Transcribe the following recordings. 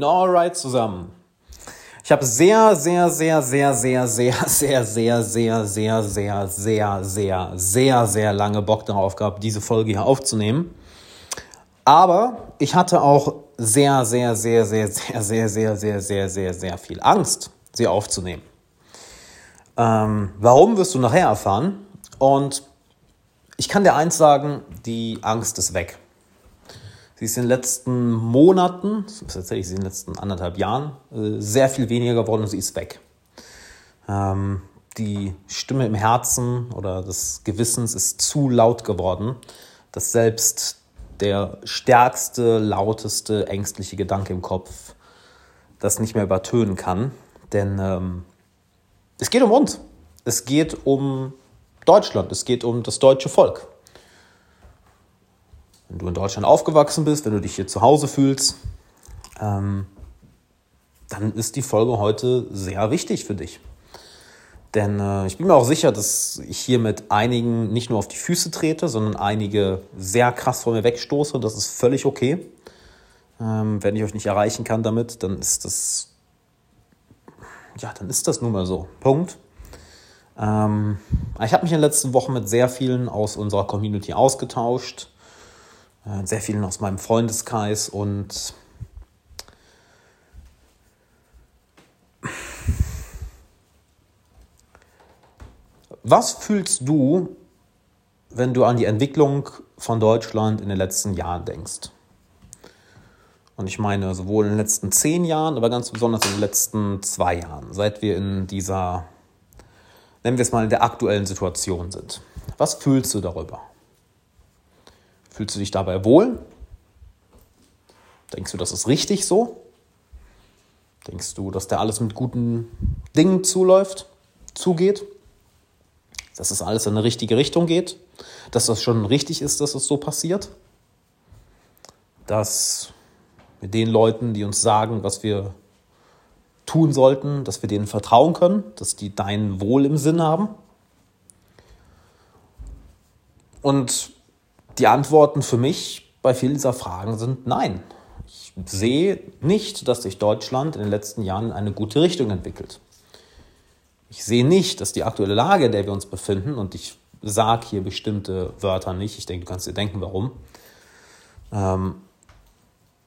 Alright zusammen. Ich habe sehr, sehr, sehr, sehr, sehr, sehr, sehr, sehr, sehr, sehr, sehr, sehr, sehr, sehr, sehr lange Bock darauf gehabt, diese Folge hier aufzunehmen. Aber ich hatte auch sehr, sehr, sehr, sehr, sehr, sehr, sehr, sehr, sehr, sehr, sehr viel Angst, sie aufzunehmen. Ähm, warum wirst du nachher erfahren? Und ich kann dir eins sagen, die Angst ist weg. Sie ist in den letzten Monaten, tatsächlich in den letzten anderthalb Jahren, äh, sehr viel weniger geworden und sie ist weg. Ähm, die Stimme im Herzen oder des Gewissens ist zu laut geworden, dass selbst der stärkste, lauteste, ängstliche Gedanke im Kopf das nicht mehr übertönen kann. Denn ähm, es geht um uns. Es geht um Deutschland. Es geht um das deutsche Volk wenn du in Deutschland aufgewachsen bist, wenn du dich hier zu Hause fühlst, ähm, dann ist die Folge heute sehr wichtig für dich. Denn äh, ich bin mir auch sicher, dass ich hier mit einigen nicht nur auf die Füße trete, sondern einige sehr krass von mir wegstoße. Das ist völlig okay. Ähm, wenn ich euch nicht erreichen kann damit, dann ist das, ja, dann ist das nun mal so. Punkt. Ähm, ich habe mich in den letzten Wochen mit sehr vielen aus unserer Community ausgetauscht sehr vielen aus meinem Freundeskreis und was fühlst du, wenn du an die Entwicklung von Deutschland in den letzten Jahren denkst? Und ich meine sowohl in den letzten zehn Jahren, aber ganz besonders in den letzten zwei Jahren, seit wir in dieser, nennen wir es mal, in der aktuellen Situation sind. Was fühlst du darüber? Fühlst du dich dabei wohl? Denkst du, das ist richtig so? Denkst du, dass da alles mit guten Dingen zuläuft, zugeht? Dass es alles in eine richtige Richtung geht? Dass das schon richtig ist, dass es so passiert? Dass mit den Leuten, die uns sagen, was wir tun sollten, dass wir denen vertrauen können, dass die dein Wohl im Sinn haben? Und die Antworten für mich bei vielen dieser Fragen sind nein. Ich sehe nicht, dass sich Deutschland in den letzten Jahren in eine gute Richtung entwickelt. Ich sehe nicht, dass die aktuelle Lage, in der wir uns befinden, und ich sage hier bestimmte Wörter nicht, ich denke, du kannst dir denken, warum, ähm,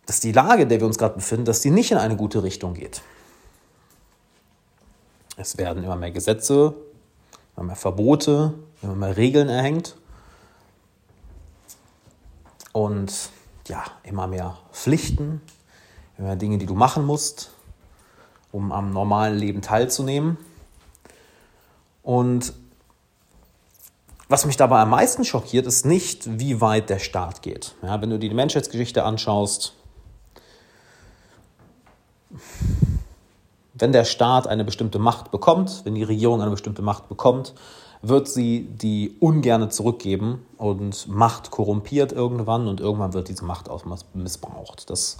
dass die Lage, in der wir uns gerade befinden, dass die nicht in eine gute Richtung geht. Es werden immer mehr Gesetze, immer mehr Verbote, immer mehr Regeln erhängt und ja, immer mehr Pflichten, immer mehr Dinge, die du machen musst, um am normalen Leben teilzunehmen. Und was mich dabei am meisten schockiert, ist nicht, wie weit der Staat geht. Ja, wenn du dir die Menschheitsgeschichte anschaust, wenn der Staat eine bestimmte Macht bekommt, wenn die Regierung eine bestimmte Macht bekommt, wird sie die ungerne zurückgeben und Macht korrumpiert irgendwann und irgendwann wird diese Macht auch missbraucht. Das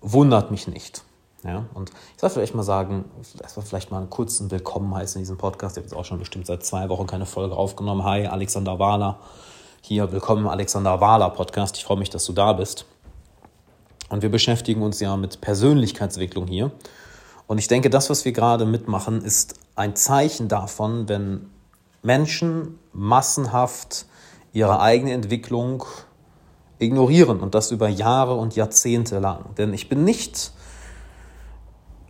wundert mich nicht. Ja, und ich soll vielleicht mal sagen, erstmal vielleicht mal einen kurzen Willkommen heißen in diesem Podcast. Ich habe jetzt auch schon bestimmt seit zwei Wochen keine Folge aufgenommen. Hi, Alexander Wahler. Hier, willkommen im Alexander Wahler Podcast. Ich freue mich, dass du da bist. Und wir beschäftigen uns ja mit Persönlichkeitsentwicklung hier. Und ich denke, das, was wir gerade mitmachen, ist ein Zeichen davon, wenn Menschen massenhaft ihre eigene Entwicklung ignorieren und das über Jahre und Jahrzehnte lang. Denn ich bin nicht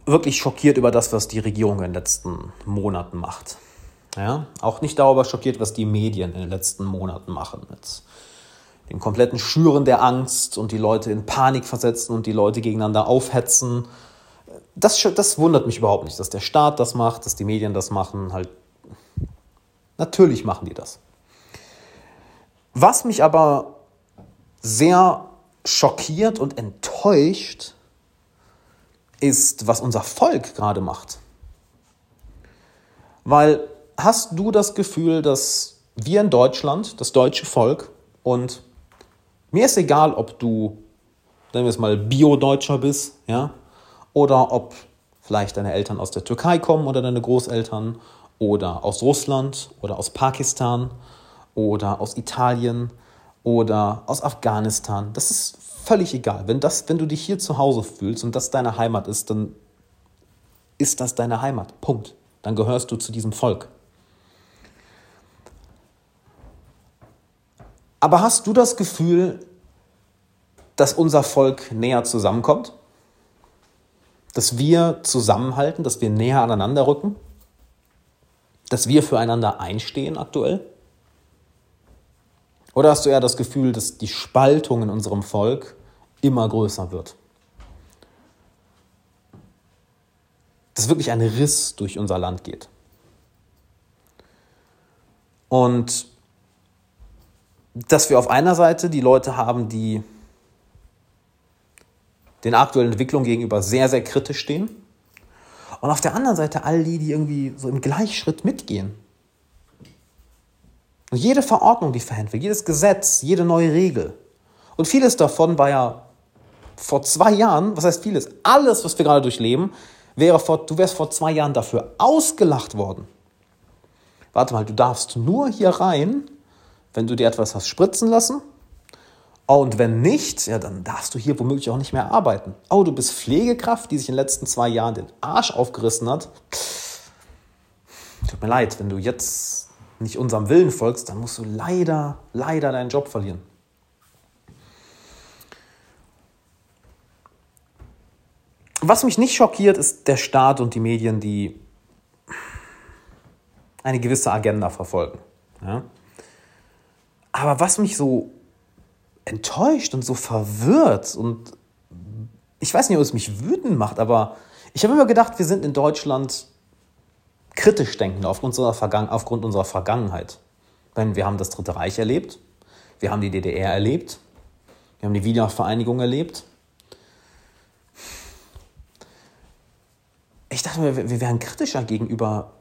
wirklich schockiert über das, was die Regierung in den letzten Monaten macht. Ja? Auch nicht darüber schockiert, was die Medien in den letzten Monaten machen. Mit dem kompletten Schüren der Angst und die Leute in Panik versetzen und die Leute gegeneinander aufhetzen. Das, das wundert mich überhaupt nicht, dass der Staat das macht, dass die Medien das machen. Halt Natürlich machen die das. Was mich aber sehr schockiert und enttäuscht, ist, was unser Volk gerade macht. Weil hast du das Gefühl, dass wir in Deutschland, das deutsche Volk, und mir ist egal, ob du, nennen wir es mal, Bio-Deutscher bist, ja, oder ob vielleicht deine Eltern aus der Türkei kommen oder deine Großeltern oder aus Russland oder aus Pakistan oder aus Italien oder aus Afghanistan. Das ist völlig egal. Wenn, das, wenn du dich hier zu Hause fühlst und das deine Heimat ist, dann ist das deine Heimat. Punkt. Dann gehörst du zu diesem Volk. Aber hast du das Gefühl, dass unser Volk näher zusammenkommt? Dass wir zusammenhalten, dass wir näher aneinander rücken? Dass wir füreinander einstehen aktuell? Oder hast du eher das Gefühl, dass die Spaltung in unserem Volk immer größer wird? Dass wirklich ein Riss durch unser Land geht. Und dass wir auf einer Seite die Leute haben, die den aktuellen Entwicklungen gegenüber sehr, sehr kritisch stehen. Und auf der anderen Seite all die, die irgendwie so im Gleichschritt mitgehen. Und jede Verordnung, die verhängt wird, jedes Gesetz, jede neue Regel. Und vieles davon war ja vor zwei Jahren, was heißt vieles? Alles, was wir gerade durchleben, wäre vor, du wärst vor zwei Jahren dafür ausgelacht worden. Warte mal, du darfst nur hier rein, wenn du dir etwas hast spritzen lassen. Und wenn nicht, ja, dann darfst du hier womöglich auch nicht mehr arbeiten. Oh, du bist Pflegekraft, die sich in den letzten zwei Jahren den Arsch aufgerissen hat. Tut mir leid, wenn du jetzt nicht unserem Willen folgst, dann musst du leider, leider deinen Job verlieren. Was mich nicht schockiert, ist der Staat und die Medien, die eine gewisse Agenda verfolgen. Ja? Aber was mich so enttäuscht und so verwirrt und ich weiß nicht, ob es mich wütend macht, aber ich habe immer gedacht, wir sind in Deutschland kritisch denken aufgrund unserer, Vergangen aufgrund unserer Vergangenheit. Denn wir haben das Dritte Reich erlebt, wir haben die DDR erlebt, wir haben die Wiedervereinigung erlebt. Ich dachte mir, wir wären kritischer gegenüber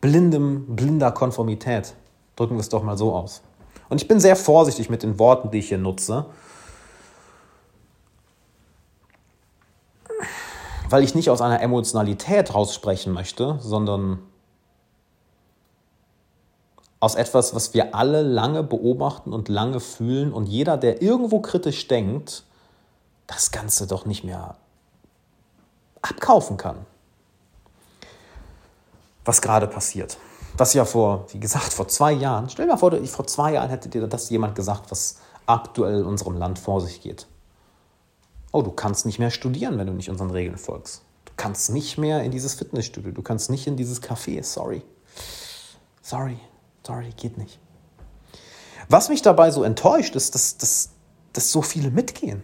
blindem, blinder Konformität. Drücken wir es doch mal so aus. Und ich bin sehr vorsichtig mit den Worten, die ich hier nutze, weil ich nicht aus einer Emotionalität raussprechen möchte, sondern aus etwas, was wir alle lange beobachten und lange fühlen und jeder, der irgendwo kritisch denkt, das Ganze doch nicht mehr abkaufen kann. Was gerade passiert. Was ja vor, wie gesagt, vor zwei Jahren, stell dir mal vor, vor zwei Jahren hätte dir das jemand gesagt, was aktuell in unserem Land vor sich geht. Oh, du kannst nicht mehr studieren, wenn du nicht unseren Regeln folgst. Du kannst nicht mehr in dieses Fitnessstudio, du kannst nicht in dieses Café, sorry. Sorry, sorry, geht nicht. Was mich dabei so enttäuscht, ist, dass, dass, dass so viele mitgehen.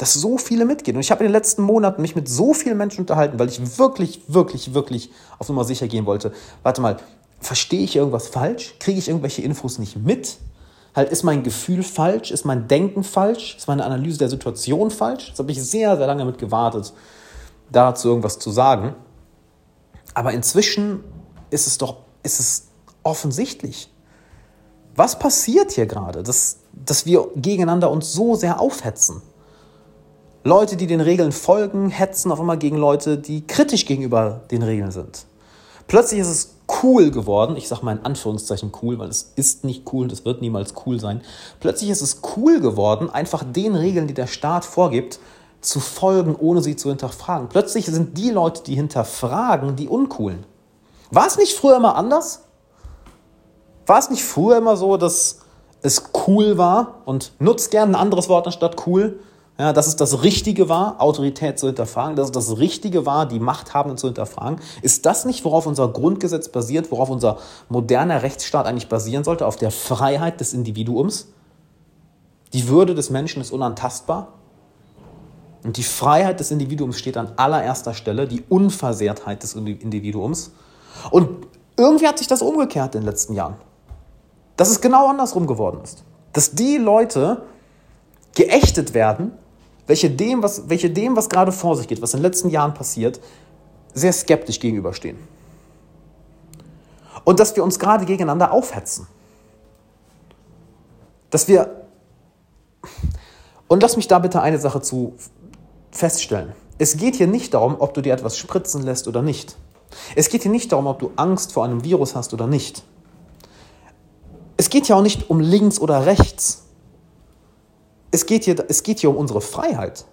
Dass so viele mitgehen. Und ich habe in den letzten Monaten mich mit so vielen Menschen unterhalten, weil ich wirklich, wirklich, wirklich auf Nummer sicher gehen wollte. Warte mal, verstehe ich irgendwas falsch? Kriege ich irgendwelche Infos nicht mit? halt, ist mein Gefühl falsch, ist mein Denken falsch, ist meine Analyse der Situation falsch. Jetzt habe ich sehr, sehr lange mit gewartet, dazu irgendwas zu sagen. Aber inzwischen ist es doch, ist es offensichtlich. Was passiert hier gerade, dass, dass wir gegeneinander uns so sehr aufhetzen? Leute, die den Regeln folgen, hetzen auf einmal gegen Leute, die kritisch gegenüber den Regeln sind. Plötzlich ist es cool geworden. Ich sage mal in Anführungszeichen cool, weil es ist nicht cool und es wird niemals cool sein. Plötzlich ist es cool geworden, einfach den Regeln, die der Staat vorgibt, zu folgen, ohne sie zu hinterfragen. Plötzlich sind die Leute, die hinterfragen, die uncoolen. War es nicht früher immer anders? War es nicht früher immer so, dass es cool war und nutzt gerne ein anderes Wort anstatt cool? Ja, dass es das Richtige war, Autorität zu hinterfragen, dass es das Richtige war, die Machthabenden zu hinterfragen. Ist das nicht, worauf unser Grundgesetz basiert, worauf unser moderner Rechtsstaat eigentlich basieren sollte, auf der Freiheit des Individuums? Die Würde des Menschen ist unantastbar. Und die Freiheit des Individuums steht an allererster Stelle, die Unversehrtheit des Individuums. Und irgendwie hat sich das umgekehrt in den letzten Jahren. Dass es genau andersrum geworden ist. Dass die Leute geächtet werden, welche dem, was, welche dem, was gerade vor sich geht, was in den letzten Jahren passiert, sehr skeptisch gegenüberstehen. Und dass wir uns gerade gegeneinander aufhetzen. Dass wir. Und lass mich da bitte eine Sache zu feststellen. Es geht hier nicht darum, ob du dir etwas spritzen lässt oder nicht. Es geht hier nicht darum, ob du Angst vor einem Virus hast oder nicht. Es geht ja auch nicht um links oder rechts. Es geht hier, es geht hier um unsere Freiheit.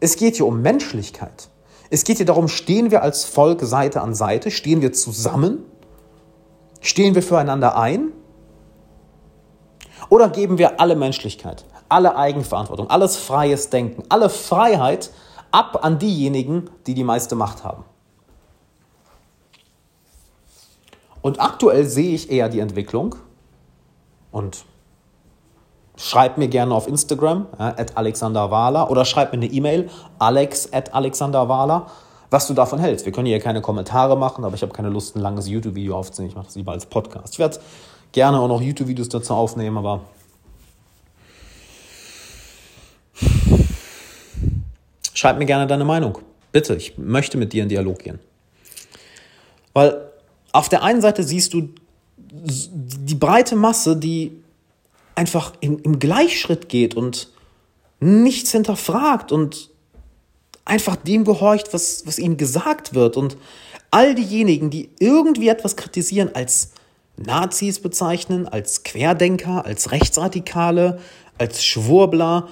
Es geht hier um Menschlichkeit. Es geht hier darum, stehen wir als Volk Seite an Seite, stehen wir zusammen, stehen wir füreinander ein oder geben wir alle Menschlichkeit, alle Eigenverantwortung, alles freies Denken, alle Freiheit ab an diejenigen, die die meiste Macht haben. Und aktuell sehe ich eher die Entwicklung und schreib mir gerne auf Instagram, ja, at Alexander Wahler, oder schreib mir eine E-Mail, alex at Alexander Wahler, was du davon hältst. Wir können hier keine Kommentare machen, aber ich habe keine Lust, ein langes YouTube-Video aufzunehmen. Ich mache das lieber als Podcast. Ich werde gerne auch noch YouTube-Videos dazu aufnehmen, aber schreib mir gerne deine Meinung. Bitte, ich möchte mit dir in Dialog gehen. Weil auf der einen Seite siehst du die breite Masse, die einfach im, im Gleichschritt geht und nichts hinterfragt und einfach dem gehorcht, was, was ihm gesagt wird. Und all diejenigen, die irgendwie etwas kritisieren, als Nazis bezeichnen, als Querdenker, als Rechtsradikale, als Schwurbler,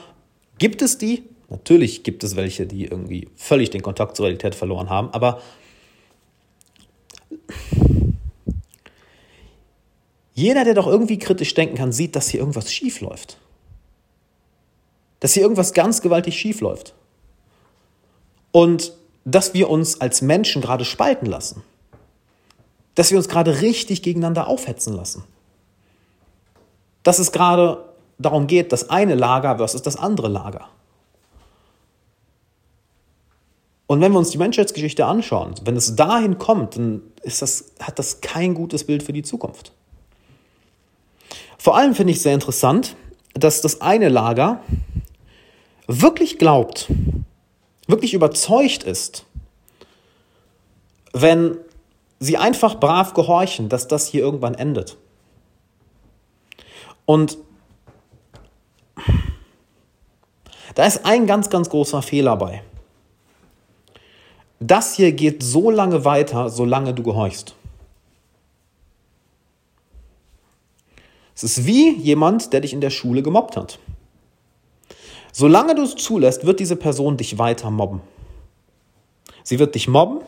gibt es die? Natürlich gibt es welche, die irgendwie völlig den Kontakt zur Realität verloren haben, aber jeder, der doch irgendwie kritisch denken kann, sieht, dass hier irgendwas schief läuft. Dass hier irgendwas ganz gewaltig schief läuft. Und dass wir uns als Menschen gerade spalten lassen. Dass wir uns gerade richtig gegeneinander aufhetzen lassen. Dass es gerade darum geht, das eine Lager versus das andere Lager. Und wenn wir uns die Menschheitsgeschichte anschauen, wenn es dahin kommt, dann das, hat das kein gutes Bild für die Zukunft. Vor allem finde ich sehr interessant, dass das eine Lager wirklich glaubt, wirklich überzeugt ist, wenn sie einfach brav gehorchen, dass das hier irgendwann endet. Und da ist ein ganz, ganz großer Fehler bei. Das hier geht so lange weiter, solange du gehorchst. Es ist wie jemand, der dich in der Schule gemobbt hat. Solange du es zulässt, wird diese Person dich weiter mobben. Sie wird dich mobben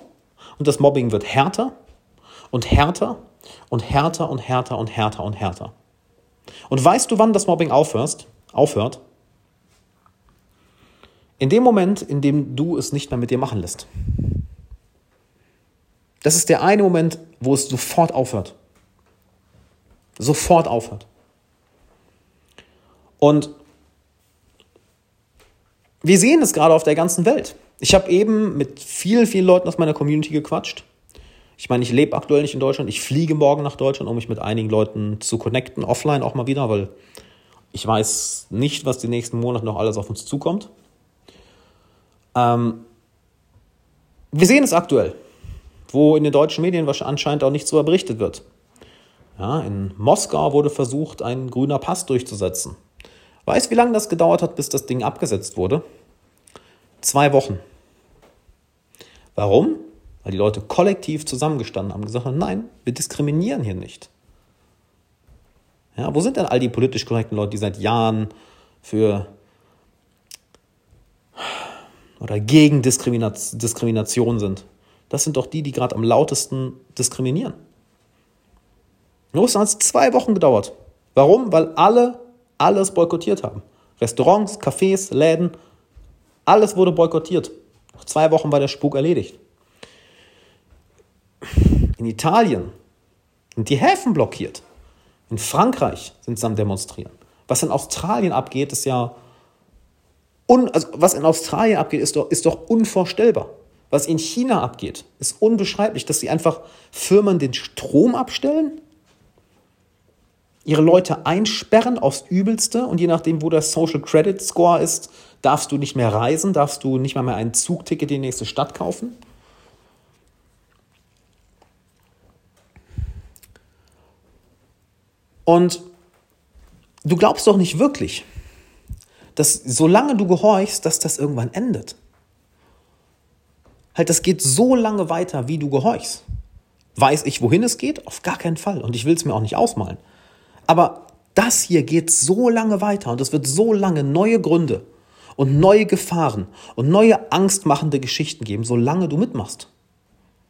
und das Mobbing wird härter und härter und härter und härter und härter und härter. Und weißt du, wann das Mobbing aufhörst? aufhört? In dem Moment, in dem du es nicht mehr mit dir machen lässt. Das ist der eine Moment, wo es sofort aufhört sofort aufhört. Und wir sehen es gerade auf der ganzen Welt. Ich habe eben mit vielen, vielen Leuten aus meiner Community gequatscht. Ich meine, ich lebe aktuell nicht in Deutschland. Ich fliege morgen nach Deutschland, um mich mit einigen Leuten zu connecten, offline auch mal wieder, weil ich weiß nicht, was die nächsten Monate noch alles auf uns zukommt. Ähm, wir sehen es aktuell, wo in den deutschen Medien anscheinend auch nicht so berichtet wird. Ja, in Moskau wurde versucht, ein grüner Pass durchzusetzen. Weißt, wie lange das gedauert hat, bis das Ding abgesetzt wurde? Zwei Wochen. Warum? Weil die Leute kollektiv zusammengestanden haben und gesagt haben, nein, wir diskriminieren hier nicht. Ja, wo sind denn all die politisch korrekten Leute, die seit Jahren für oder gegen Diskrimination sind? Das sind doch die, die gerade am lautesten diskriminieren. Es hat zwei Wochen gedauert. Warum? Weil alle alles boykottiert haben. Restaurants, Cafés, Läden, alles wurde boykottiert. Nach zwei Wochen war der Spuk erledigt. In Italien sind die Häfen blockiert. In Frankreich sind sie am Demonstrieren. Was in Australien abgeht, ist ja. Un, also was in Australien abgeht, ist doch, ist doch unvorstellbar. Was in China abgeht, ist unbeschreiblich, dass sie einfach Firmen den Strom abstellen ihre Leute einsperren aufs Übelste und je nachdem, wo der Social Credit Score ist, darfst du nicht mehr reisen, darfst du nicht mal mehr ein Zugticket in die nächste Stadt kaufen. Und du glaubst doch nicht wirklich, dass solange du gehorchst, dass das irgendwann endet. Halt, das geht so lange weiter, wie du gehorchst. Weiß ich, wohin es geht? Auf gar keinen Fall. Und ich will es mir auch nicht ausmalen. Aber das hier geht so lange weiter und es wird so lange neue Gründe und neue Gefahren und neue angstmachende Geschichten geben, solange du mitmachst.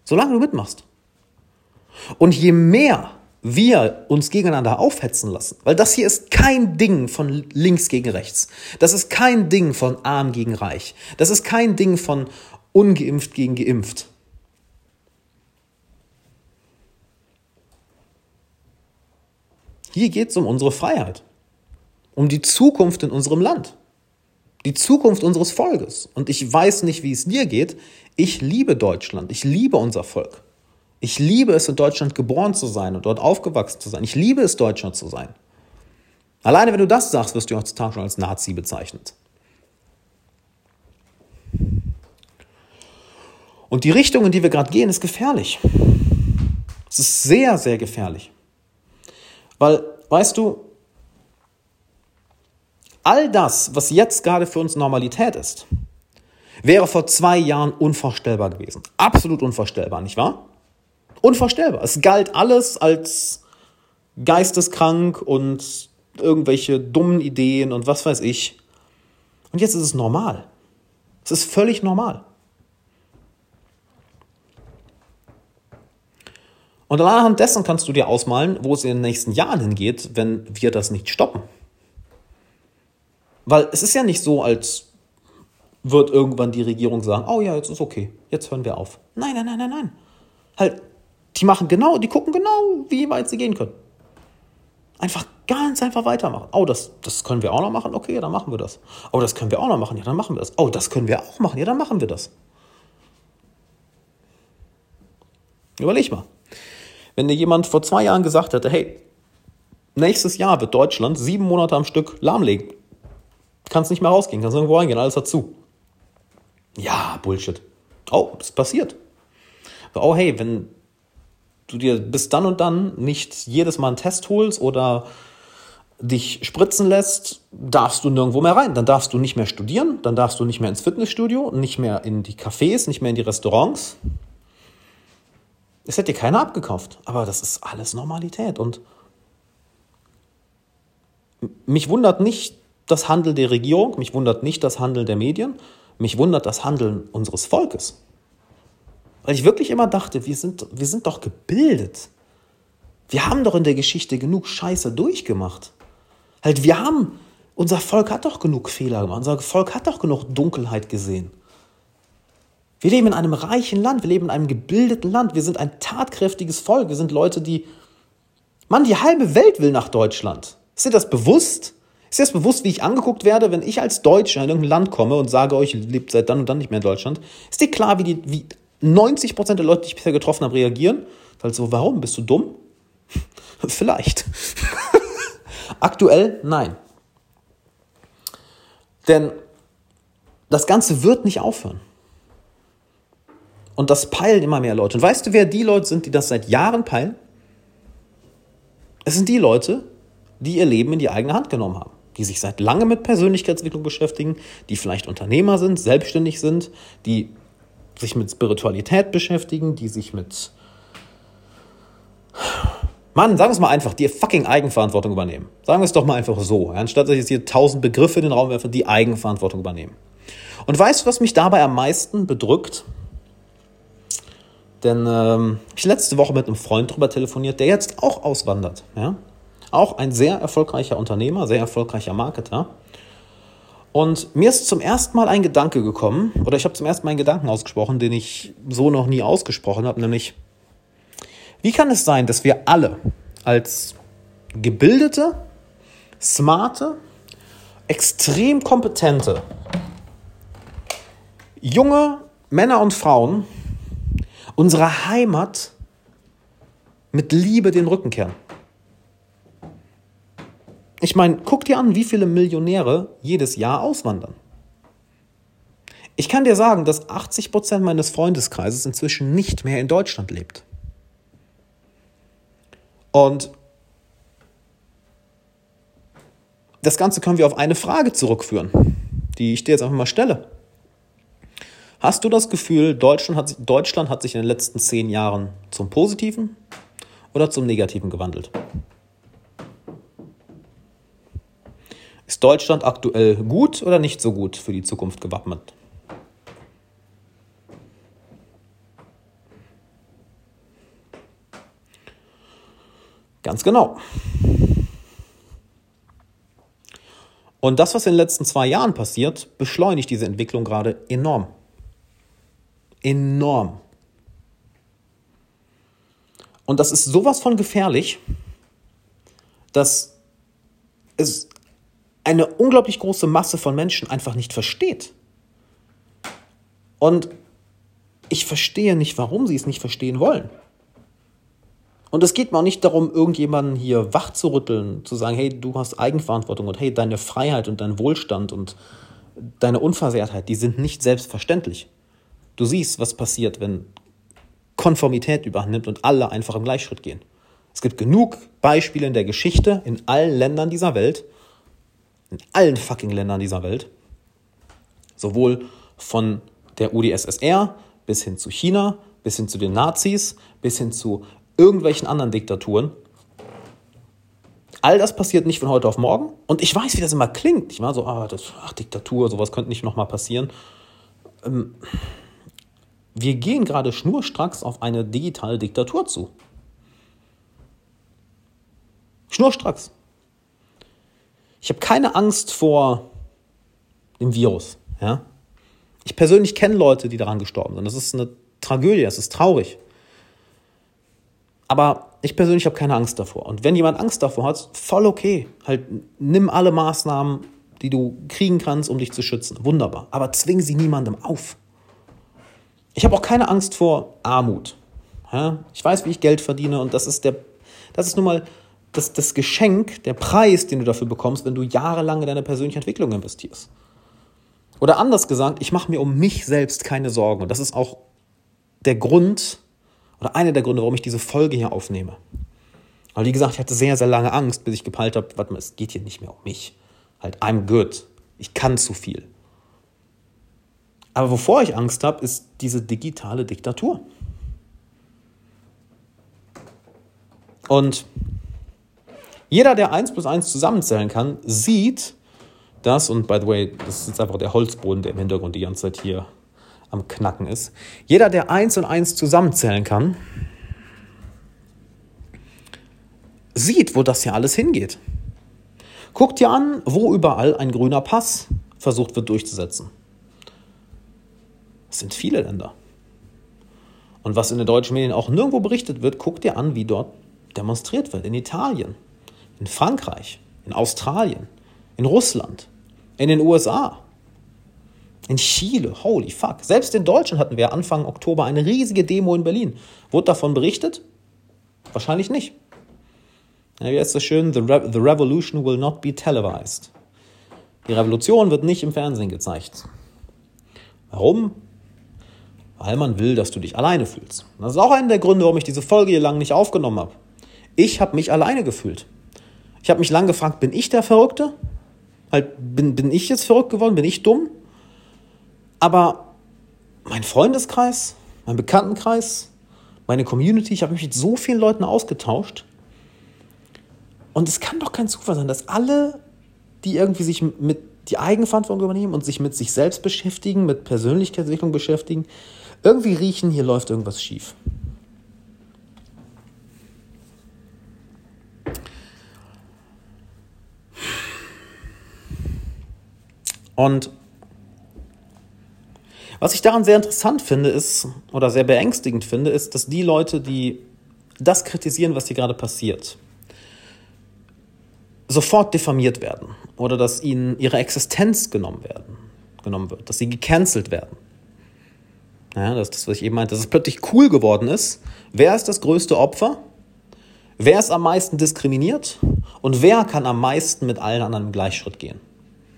Solange du mitmachst. Und je mehr wir uns gegeneinander aufhetzen lassen, weil das hier ist kein Ding von links gegen rechts, das ist kein Ding von arm gegen reich, das ist kein Ding von ungeimpft gegen geimpft. Hier geht es um unsere Freiheit, um die Zukunft in unserem Land, die Zukunft unseres Volkes. Und ich weiß nicht, wie es dir geht. Ich liebe Deutschland, ich liebe unser Volk. Ich liebe es, in Deutschland geboren zu sein und dort aufgewachsen zu sein. Ich liebe es, Deutschland zu sein. Alleine wenn du das sagst, wirst du heutzutage schon als Nazi bezeichnet. Und die Richtung, in die wir gerade gehen, ist gefährlich. Es ist sehr, sehr gefährlich. Weil, weißt du, all das, was jetzt gerade für uns Normalität ist, wäre vor zwei Jahren unvorstellbar gewesen. Absolut unvorstellbar, nicht wahr? Unvorstellbar. Es galt alles als geisteskrank und irgendwelche dummen Ideen und was weiß ich. Und jetzt ist es normal. Es ist völlig normal. Und anhand dessen kannst du dir ausmalen, wo es in den nächsten Jahren hingeht, wenn wir das nicht stoppen. Weil es ist ja nicht so, als wird irgendwann die Regierung sagen, oh ja, jetzt ist okay, jetzt hören wir auf. Nein, nein, nein, nein, nein. Halt, die machen genau, die gucken genau, wie weit sie gehen können. Einfach ganz einfach weitermachen. Oh, das, das können wir auch noch machen? Okay, dann machen wir das. Oh, das können wir auch noch machen? Ja, dann machen wir das. Oh, das können wir auch machen? Ja, dann machen wir das. Überleg mal. Wenn dir jemand vor zwei Jahren gesagt hätte, hey, nächstes Jahr wird Deutschland sieben Monate am Stück lahmlegen. Kannst nicht mehr rausgehen, kannst irgendwo reingehen, alles dazu. Ja, Bullshit. Oh, das passiert. Oh, hey, wenn du dir bis dann und dann nicht jedes Mal einen Test holst oder dich spritzen lässt, darfst du nirgendwo mehr rein. Dann darfst du nicht mehr studieren, dann darfst du nicht mehr ins Fitnessstudio, nicht mehr in die Cafés, nicht mehr in die Restaurants. Es hätte keiner abgekauft. Aber das ist alles Normalität. Und mich wundert nicht das Handeln der Regierung, mich wundert nicht das Handeln der Medien, mich wundert das Handeln unseres Volkes. Weil ich wirklich immer dachte, wir sind, wir sind doch gebildet. Wir haben doch in der Geschichte genug Scheiße durchgemacht. Halt, wir haben, unser Volk hat doch genug Fehler gemacht, unser Volk hat doch genug Dunkelheit gesehen. Wir leben in einem reichen Land, wir leben in einem gebildeten Land, wir sind ein tatkräftiges Volk, wir sind Leute, die. Mann, die halbe Welt will nach Deutschland. Ist dir das bewusst? Ist dir das bewusst, wie ich angeguckt werde, wenn ich als Deutscher in irgendein Land komme und sage euch, ihr lebt seit dann und dann nicht mehr in Deutschland? Ist dir klar, wie, die, wie 90 Prozent der Leute, die ich bisher getroffen habe, reagieren? Weil so, warum? Bist du dumm? Vielleicht. Aktuell nein. Denn das Ganze wird nicht aufhören. Und das peilen immer mehr Leute. Und weißt du, wer die Leute sind, die das seit Jahren peilen? Es sind die Leute, die ihr Leben in die eigene Hand genommen haben, die sich seit langem mit Persönlichkeitsentwicklung beschäftigen, die vielleicht Unternehmer sind, selbstständig sind, die sich mit Spiritualität beschäftigen, die sich mit Mann, sagen wir es mal einfach, die fucking Eigenverantwortung übernehmen. Sagen wir es doch mal einfach so. Anstatt dass ich jetzt hier tausend Begriffe in den Raum werfe, die Eigenverantwortung übernehmen. Und weißt du, was mich dabei am meisten bedrückt? Denn ähm, ich letzte Woche mit einem Freund drüber telefoniert, der jetzt auch auswandert. Ja? Auch ein sehr erfolgreicher Unternehmer, sehr erfolgreicher Marketer. Und mir ist zum ersten Mal ein Gedanke gekommen, oder ich habe zum ersten Mal einen Gedanken ausgesprochen, den ich so noch nie ausgesprochen habe, nämlich, wie kann es sein, dass wir alle als gebildete, smarte, extrem kompetente, junge Männer und Frauen unserer Heimat mit Liebe den Rücken kehren. Ich meine, guck dir an, wie viele Millionäre jedes Jahr auswandern. Ich kann dir sagen, dass 80 Prozent meines Freundeskreises inzwischen nicht mehr in Deutschland lebt. Und das Ganze können wir auf eine Frage zurückführen, die ich dir jetzt einfach mal stelle. Hast du das Gefühl, Deutschland hat, Deutschland hat sich in den letzten zehn Jahren zum Positiven oder zum Negativen gewandelt? Ist Deutschland aktuell gut oder nicht so gut für die Zukunft gewappnet? Ganz genau. Und das, was in den letzten zwei Jahren passiert, beschleunigt diese Entwicklung gerade enorm. Enorm. Und das ist sowas von gefährlich, dass es eine unglaublich große Masse von Menschen einfach nicht versteht. Und ich verstehe nicht, warum sie es nicht verstehen wollen. Und es geht mir auch nicht darum, irgendjemanden hier wach zu rütteln, zu sagen, hey, du hast Eigenverantwortung und hey, deine Freiheit und dein Wohlstand und deine Unversehrtheit, die sind nicht selbstverständlich. Du siehst, was passiert, wenn Konformität übernimmt und alle einfach im Gleichschritt gehen. Es gibt genug Beispiele in der Geschichte, in allen Ländern dieser Welt, in allen fucking Ländern dieser Welt, sowohl von der UdSSR bis hin zu China, bis hin zu den Nazis, bis hin zu irgendwelchen anderen Diktaturen. All das passiert nicht von heute auf morgen. Und ich weiß, wie das immer klingt. Ich war so, ah, das, ach, Diktatur, sowas könnte nicht nochmal passieren. Ähm, wir gehen gerade schnurstracks auf eine digitale Diktatur zu. Schnurstracks. Ich habe keine Angst vor dem Virus. Ja? Ich persönlich kenne Leute, die daran gestorben sind. Das ist eine Tragödie, das ist traurig. Aber ich persönlich habe keine Angst davor. Und wenn jemand Angst davor hat, voll okay. Halt, nimm alle Maßnahmen, die du kriegen kannst, um dich zu schützen. Wunderbar. Aber zwing sie niemandem auf. Ich habe auch keine Angst vor Armut. Ich weiß, wie ich Geld verdiene und das ist der, das ist nun mal das, das Geschenk, der Preis, den du dafür bekommst, wenn du jahrelang in deine persönliche Entwicklung investierst. Oder anders gesagt, ich mache mir um mich selbst keine Sorgen. Und das ist auch der Grund, oder einer der Gründe, warum ich diese Folge hier aufnehme. Weil, wie gesagt, ich hatte sehr, sehr lange Angst, bis ich gepeilt habe, warte mal, es geht hier nicht mehr um mich. Halt, I'm good. Ich kann zu viel. Aber wovor ich Angst habe, ist diese digitale Diktatur. Und jeder, der 1 plus 1 zusammenzählen kann, sieht das, und by the way, das ist jetzt einfach der Holzboden, der im Hintergrund die ganze Zeit hier am Knacken ist. Jeder, der eins und eins zusammenzählen kann, sieht, wo das hier alles hingeht. Guckt dir an, wo überall ein grüner Pass versucht wird durchzusetzen. Es sind viele Länder. Und was in den deutschen Medien auch nirgendwo berichtet wird, guckt dir an, wie dort demonstriert wird. In Italien, in Frankreich, in Australien, in Russland, in den USA. In Chile, holy fuck. Selbst in Deutschland hatten wir Anfang Oktober eine riesige Demo in Berlin. Wurde davon berichtet? Wahrscheinlich nicht. Ja, wie heißt das schön? The, Re the revolution will not be televised. Die Revolution wird nicht im Fernsehen gezeigt. Warum? Weil man will, dass du dich alleine fühlst. Das ist auch einer der Gründe, warum ich diese Folge hier lang nicht aufgenommen habe. Ich habe mich alleine gefühlt. Ich habe mich lang gefragt, bin ich der Verrückte? Halt, bin, bin ich jetzt verrückt geworden? Bin ich dumm? Aber mein Freundeskreis, mein Bekanntenkreis, meine Community, ich habe mich mit so vielen Leuten ausgetauscht. Und es kann doch kein Zufall sein, dass alle, die irgendwie sich mit die Eigenverantwortung übernehmen und sich mit sich selbst beschäftigen, mit Persönlichkeitsentwicklung beschäftigen, irgendwie riechen, hier läuft irgendwas schief. Und was ich daran sehr interessant finde, ist, oder sehr beängstigend finde, ist, dass die Leute, die das kritisieren, was hier gerade passiert, sofort diffamiert werden oder dass ihnen ihre Existenz genommen werden, genommen wird, dass sie gecancelt werden. Ja, das ist das, was ich eben meinte, dass es plötzlich cool geworden ist. Wer ist das größte Opfer? Wer ist am meisten diskriminiert? Und wer kann am meisten mit allen anderen im Gleichschritt gehen?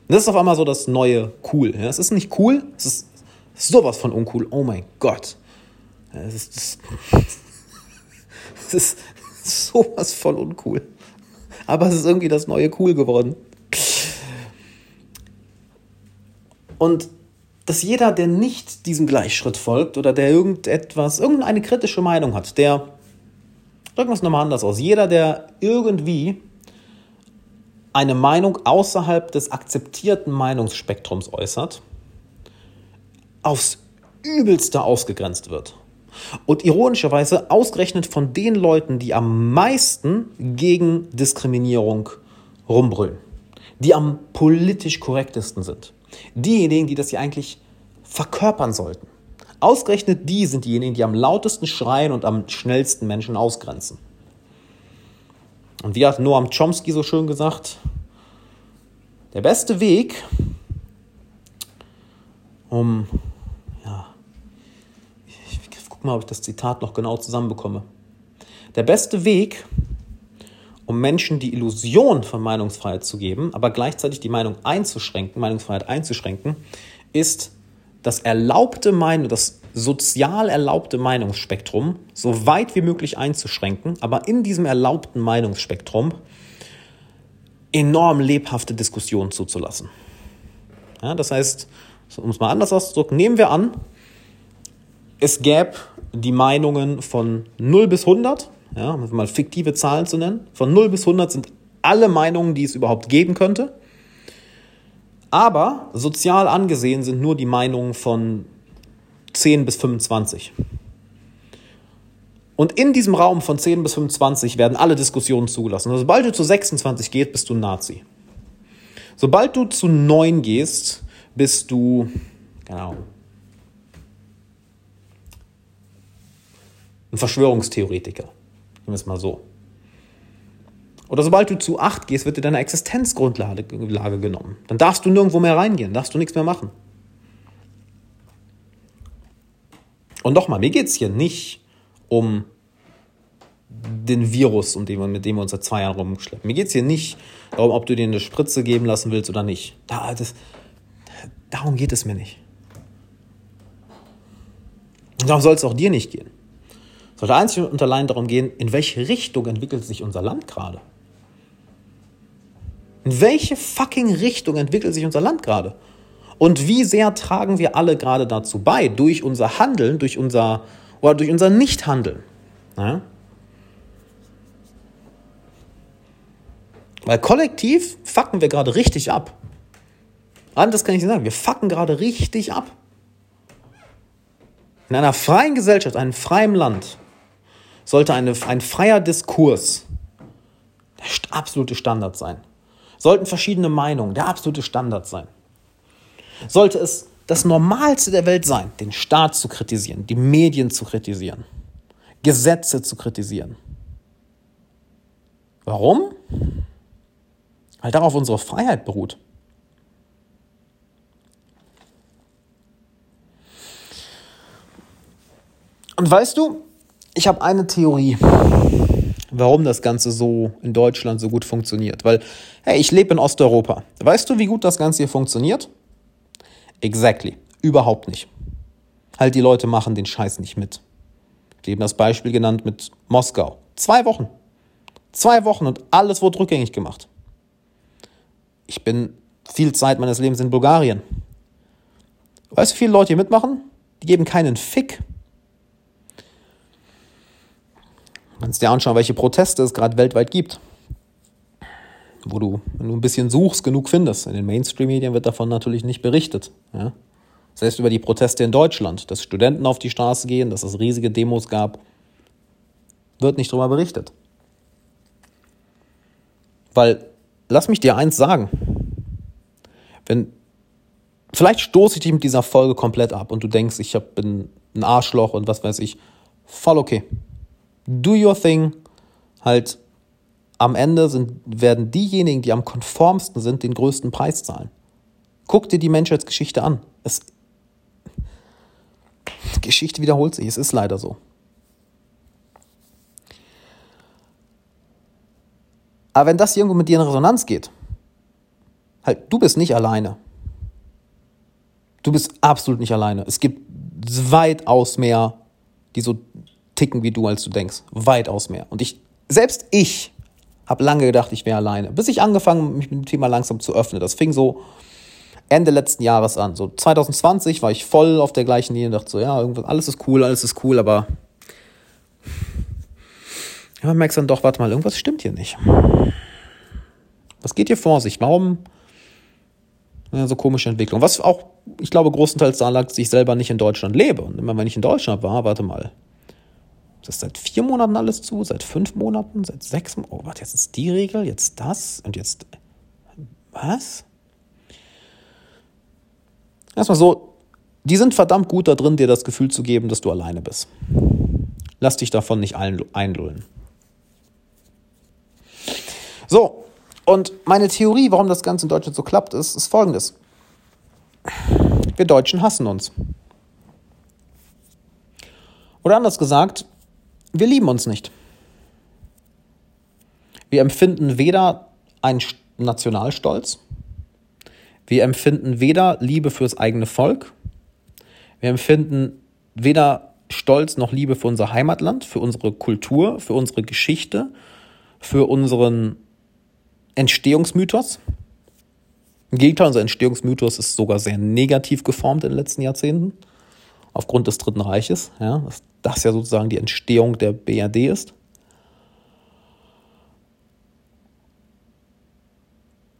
das ist auf einmal so das neue Cool. Es ist nicht cool, es ist Sowas von uncool. Oh mein Gott. Es ist, es ist sowas von uncool. Aber es ist irgendwie das neue Cool geworden. Und dass jeder, der nicht diesem Gleichschritt folgt oder der irgendetwas, irgendeine kritische Meinung hat, der, drücken wir es nochmal anders aus, jeder, der irgendwie eine Meinung außerhalb des akzeptierten Meinungsspektrums äußert, aufs übelste ausgegrenzt wird. Und ironischerweise ausgerechnet von den Leuten, die am meisten gegen Diskriminierung rumbrüllen, die am politisch korrektesten sind, diejenigen, die das ja eigentlich verkörpern sollten. Ausgerechnet die sind diejenigen, die am lautesten schreien und am schnellsten Menschen ausgrenzen. Und wie hat Noam Chomsky so schön gesagt, der beste Weg, um, ja, ich, ich guck mal, ob ich das Zitat noch genau zusammenbekomme. Der beste Weg, um Menschen die Illusion von Meinungsfreiheit zu geben, aber gleichzeitig die Meinung einzuschränken, Meinungsfreiheit einzuschränken, ist das erlaubte Meinung, das sozial erlaubte Meinungsspektrum so weit wie möglich einzuschränken, aber in diesem erlaubten Meinungsspektrum enorm lebhafte Diskussionen zuzulassen. Ja, das heißt, um es mal anders auszudrücken, nehmen wir an, es gäbe die Meinungen von 0 bis 100, ja, um mal fiktive Zahlen zu nennen, von 0 bis 100 sind alle Meinungen, die es überhaupt geben könnte. Aber sozial angesehen sind nur die Meinungen von 10 bis 25. Und in diesem Raum von 10 bis 25 werden alle Diskussionen zugelassen. Also sobald du zu 26 gehst, bist du ein Nazi. Sobald du zu 9 gehst, bist du, genau, ein Verschwörungstheoretiker. Nehmen wir es mal so. Oder sobald du zu 8 gehst, wird dir deine Existenzgrundlage genommen. Dann darfst du nirgendwo mehr reingehen, darfst du nichts mehr machen. Und nochmal, mir geht es hier nicht um den Virus, mit dem wir uns seit zwei Jahren rumschleppen. Mir geht es hier nicht darum, ob du dir eine Spritze geben lassen willst oder nicht. Da, das, darum geht es mir nicht. Und darum soll es auch dir nicht gehen. Sollte einzig und allein darum gehen, in welche Richtung entwickelt sich unser Land gerade. In welche fucking Richtung entwickelt sich unser Land gerade? Und wie sehr tragen wir alle gerade dazu bei, durch unser Handeln, durch unser oder durch unser Nichthandeln? Ja? Weil kollektiv fucken wir gerade richtig ab. Anders kann ich nicht sagen. Wir fucken gerade richtig ab. In einer freien Gesellschaft, einem freien Land, sollte eine, ein freier Diskurs der absolute Standard sein. Sollten verschiedene Meinungen der absolute Standard sein. Sollte es das Normalste der Welt sein, den Staat zu kritisieren, die Medien zu kritisieren, Gesetze zu kritisieren. Warum? Weil darauf unsere Freiheit beruht. Und weißt du, ich habe eine Theorie, warum das Ganze so in Deutschland so gut funktioniert. Weil, hey, ich lebe in Osteuropa. Weißt du, wie gut das Ganze hier funktioniert? Exactly. Überhaupt nicht. Halt, die Leute machen den Scheiß nicht mit. Ich habe das Beispiel genannt mit Moskau. Zwei Wochen. Zwei Wochen und alles wurde rückgängig gemacht. Ich bin viel Zeit meines Lebens in Bulgarien. Weißt du, wie viele Leute hier mitmachen? Die geben keinen Fick. Du kannst dir anschauen, welche Proteste es gerade weltweit gibt. Wo du, wenn du ein bisschen suchst, genug findest. In den Mainstream-Medien wird davon natürlich nicht berichtet. Ja? Selbst über die Proteste in Deutschland, dass Studenten auf die Straße gehen, dass es riesige Demos gab, wird nicht darüber berichtet. Weil lass mich dir eins sagen. Wenn, vielleicht stoße ich dich mit dieser Folge komplett ab und du denkst, ich bin ein Arschloch und was weiß ich. Voll okay. Do your thing. Halt, am Ende sind, werden diejenigen, die am konformsten sind, den größten Preis zahlen. Guck dir die Menschheitsgeschichte an. Es, Geschichte wiederholt sich. Es ist leider so. Aber wenn das irgendwo mit dir in Resonanz geht, halt, du bist nicht alleine. Du bist absolut nicht alleine. Es gibt weitaus mehr, die so ticken wie du, als du denkst. Weitaus mehr. Und ich, selbst ich, habe lange gedacht, ich wäre alleine. Bis ich angefangen mich mit dem Thema langsam zu öffnen. Das fing so Ende letzten Jahres an. So 2020 war ich voll auf der gleichen Linie und dachte so, ja, irgendwas, alles ist cool, alles ist cool, aber ja, man merkt dann doch, warte mal, irgendwas stimmt hier nicht. Was geht hier vor sich? Warum ja, so komische Entwicklung? Was auch, ich glaube, großenteils daran lag, dass ich selber nicht in Deutschland lebe. Und immer wenn ich in Deutschland war, warte mal, ist das seit vier Monaten alles zu? Seit fünf Monaten? Seit sechs Monaten? Oh, warte, jetzt ist die Regel, jetzt das und jetzt. Was? Erstmal so, die sind verdammt gut da drin, dir das Gefühl zu geben, dass du alleine bist. Lass dich davon nicht einlullen. So, und meine Theorie, warum das Ganze in Deutschland so klappt, ist, ist folgendes. Wir Deutschen hassen uns. Oder anders gesagt, wir lieben uns nicht. Wir empfinden weder einen Nationalstolz, wir empfinden weder Liebe fürs eigene Volk, wir empfinden weder Stolz noch Liebe für unser Heimatland, für unsere Kultur, für unsere Geschichte, für unseren Entstehungsmythos. Im Gegenteil, unser Entstehungsmythos ist sogar sehr negativ geformt in den letzten Jahrzehnten, aufgrund des Dritten Reiches, ja, dass das ja sozusagen die Entstehung der BRD ist.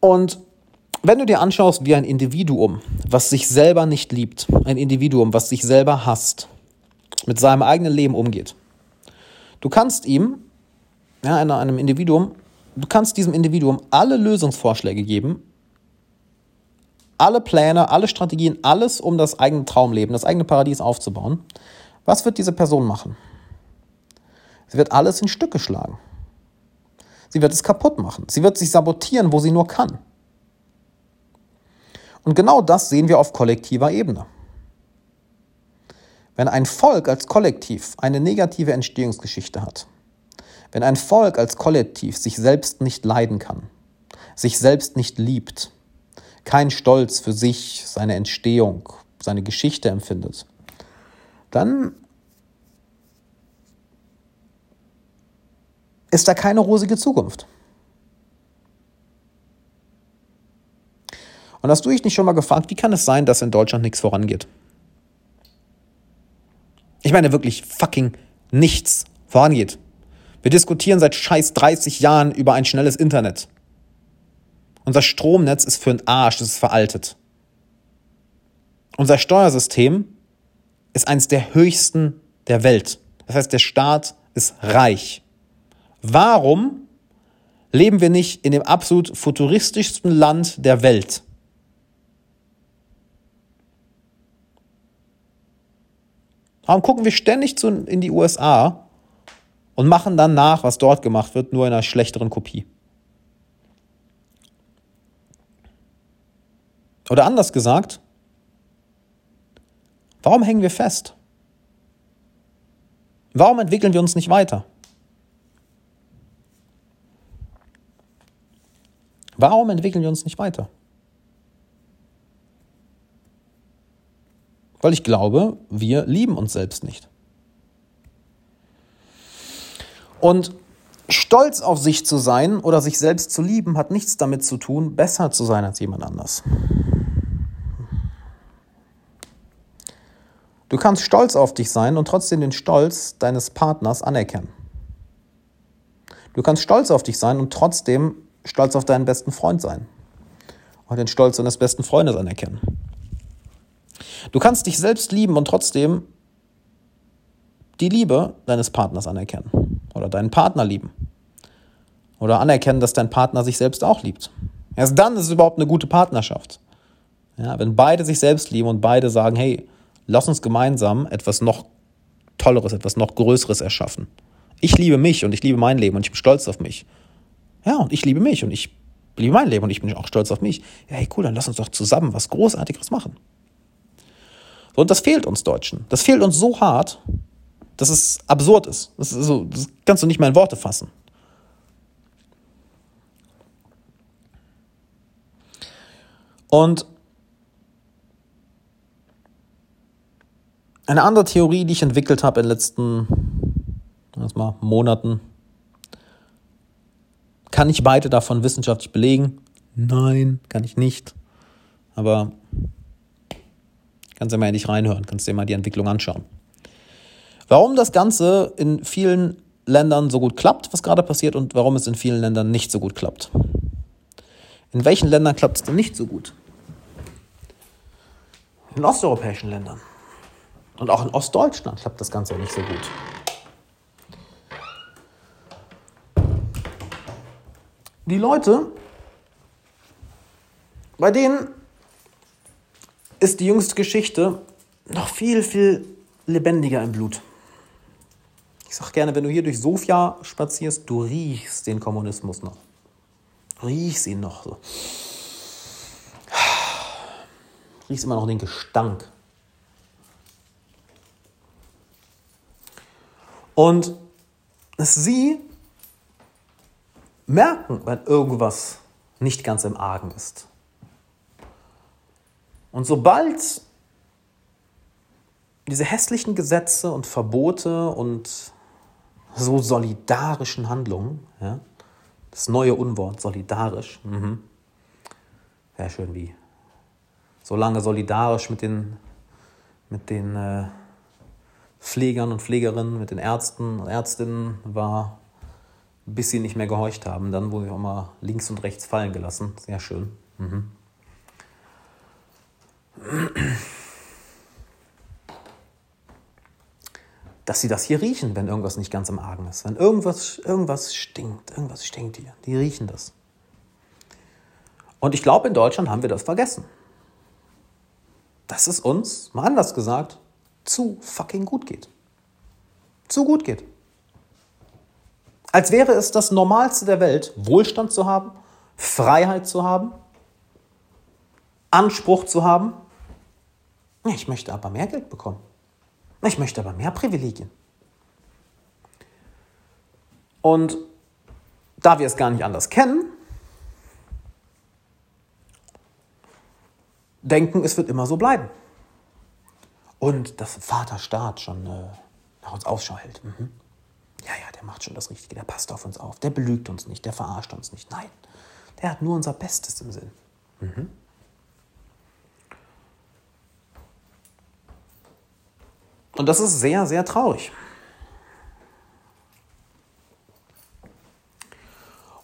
Und wenn du dir anschaust, wie ein Individuum, was sich selber nicht liebt, ein Individuum, was sich selber hasst, mit seinem eigenen Leben umgeht, du kannst ihm, ja, einem Individuum, du kannst diesem Individuum alle Lösungsvorschläge geben, alle Pläne, alle Strategien, alles, um das eigene Traumleben, das eigene Paradies aufzubauen. Was wird diese Person machen? Sie wird alles in Stücke schlagen. Sie wird es kaputt machen. Sie wird sich sabotieren, wo sie nur kann. Und genau das sehen wir auf kollektiver Ebene. Wenn ein Volk als Kollektiv eine negative Entstehungsgeschichte hat, wenn ein Volk als Kollektiv sich selbst nicht leiden kann, sich selbst nicht liebt, kein Stolz für sich, seine Entstehung, seine Geschichte empfindet, dann ist da keine rosige Zukunft. Und hast du dich nicht schon mal gefragt, wie kann es sein, dass in Deutschland nichts vorangeht? Ich meine wirklich fucking nichts vorangeht. Wir diskutieren seit scheiß 30 Jahren über ein schnelles Internet. Unser Stromnetz ist für einen Arsch, das ist veraltet. Unser Steuersystem ist eines der höchsten der Welt. Das heißt, der Staat ist reich. Warum leben wir nicht in dem absolut futuristischsten Land der Welt? Warum gucken wir ständig in die USA und machen dann nach, was dort gemacht wird, nur in einer schlechteren Kopie? Oder anders gesagt, warum hängen wir fest? Warum entwickeln wir uns nicht weiter? Warum entwickeln wir uns nicht weiter? Weil ich glaube, wir lieben uns selbst nicht. Und stolz auf sich zu sein oder sich selbst zu lieben, hat nichts damit zu tun, besser zu sein als jemand anders. Du kannst stolz auf dich sein und trotzdem den Stolz deines Partners anerkennen. Du kannst stolz auf dich sein und trotzdem stolz auf deinen besten Freund sein und den Stolz deines besten Freundes anerkennen. Du kannst dich selbst lieben und trotzdem die Liebe deines Partners anerkennen oder deinen Partner lieben oder anerkennen, dass dein Partner sich selbst auch liebt. Erst dann ist es überhaupt eine gute Partnerschaft. Ja, wenn beide sich selbst lieben und beide sagen, hey, lass uns gemeinsam etwas noch Tolleres, etwas noch Größeres erschaffen. Ich liebe mich und ich liebe mein Leben und ich bin stolz auf mich. Ja, und ich liebe mich und ich liebe mein Leben und ich bin auch stolz auf mich. Ja, hey, cool, dann lass uns doch zusammen was Großartiges machen. Und das fehlt uns Deutschen. Das fehlt uns so hart, dass es absurd ist. Das, ist so, das kannst du nicht mal in Worte fassen. Und eine andere Theorie, die ich entwickelt habe in den letzten mal, Monaten, kann ich beide davon wissenschaftlich belegen? Nein, kann ich nicht. Aber kannst du mal nicht reinhören, kannst dir mal die Entwicklung anschauen. Warum das Ganze in vielen Ländern so gut klappt, was gerade passiert, und warum es in vielen Ländern nicht so gut klappt. In welchen Ländern klappt es denn nicht so gut? In osteuropäischen Ländern. Und auch in Ostdeutschland klappt das Ganze nicht so gut. Die Leute, bei denen ist die jüngste Geschichte noch viel, viel lebendiger im Blut. Ich sag gerne, wenn du hier durch Sofia spazierst, du riechst den Kommunismus noch. Du riechst ihn noch so. Riechst immer noch den Gestank. Und sie merken, wenn irgendwas nicht ganz im Argen ist. Und sobald diese hässlichen Gesetze und Verbote und so solidarischen Handlungen, ja, das neue Unwort, solidarisch, mhm. wäre schön wie, so lange solidarisch mit den, mit den äh, Pflegern und Pflegerinnen, mit den Ärzten und Ärztinnen war, bis sie nicht mehr gehorcht haben. Dann wurde ich auch mal links und rechts fallen gelassen. Sehr schön. Mhm. dass sie das hier riechen, wenn irgendwas nicht ganz im Argen ist. Wenn irgendwas, irgendwas stinkt, irgendwas stinkt hier. Die riechen das. Und ich glaube, in Deutschland haben wir das vergessen. Dass es uns, mal anders gesagt, zu fucking gut geht. Zu gut geht. Als wäre es das Normalste der Welt, Wohlstand zu haben, Freiheit zu haben, Anspruch zu haben. Ich möchte aber mehr Geld bekommen. Ich möchte aber mehr Privilegien. Und da wir es gar nicht anders kennen, denken, es wird immer so bleiben. Und dass Vaterstaat schon äh, nach uns Ausschau hält. Mhm. Ja, ja, der macht schon das Richtige, der passt auf uns auf, der belügt uns nicht, der verarscht uns nicht. Nein, der hat nur unser Bestes im Sinn. Mhm. Und das ist sehr, sehr traurig.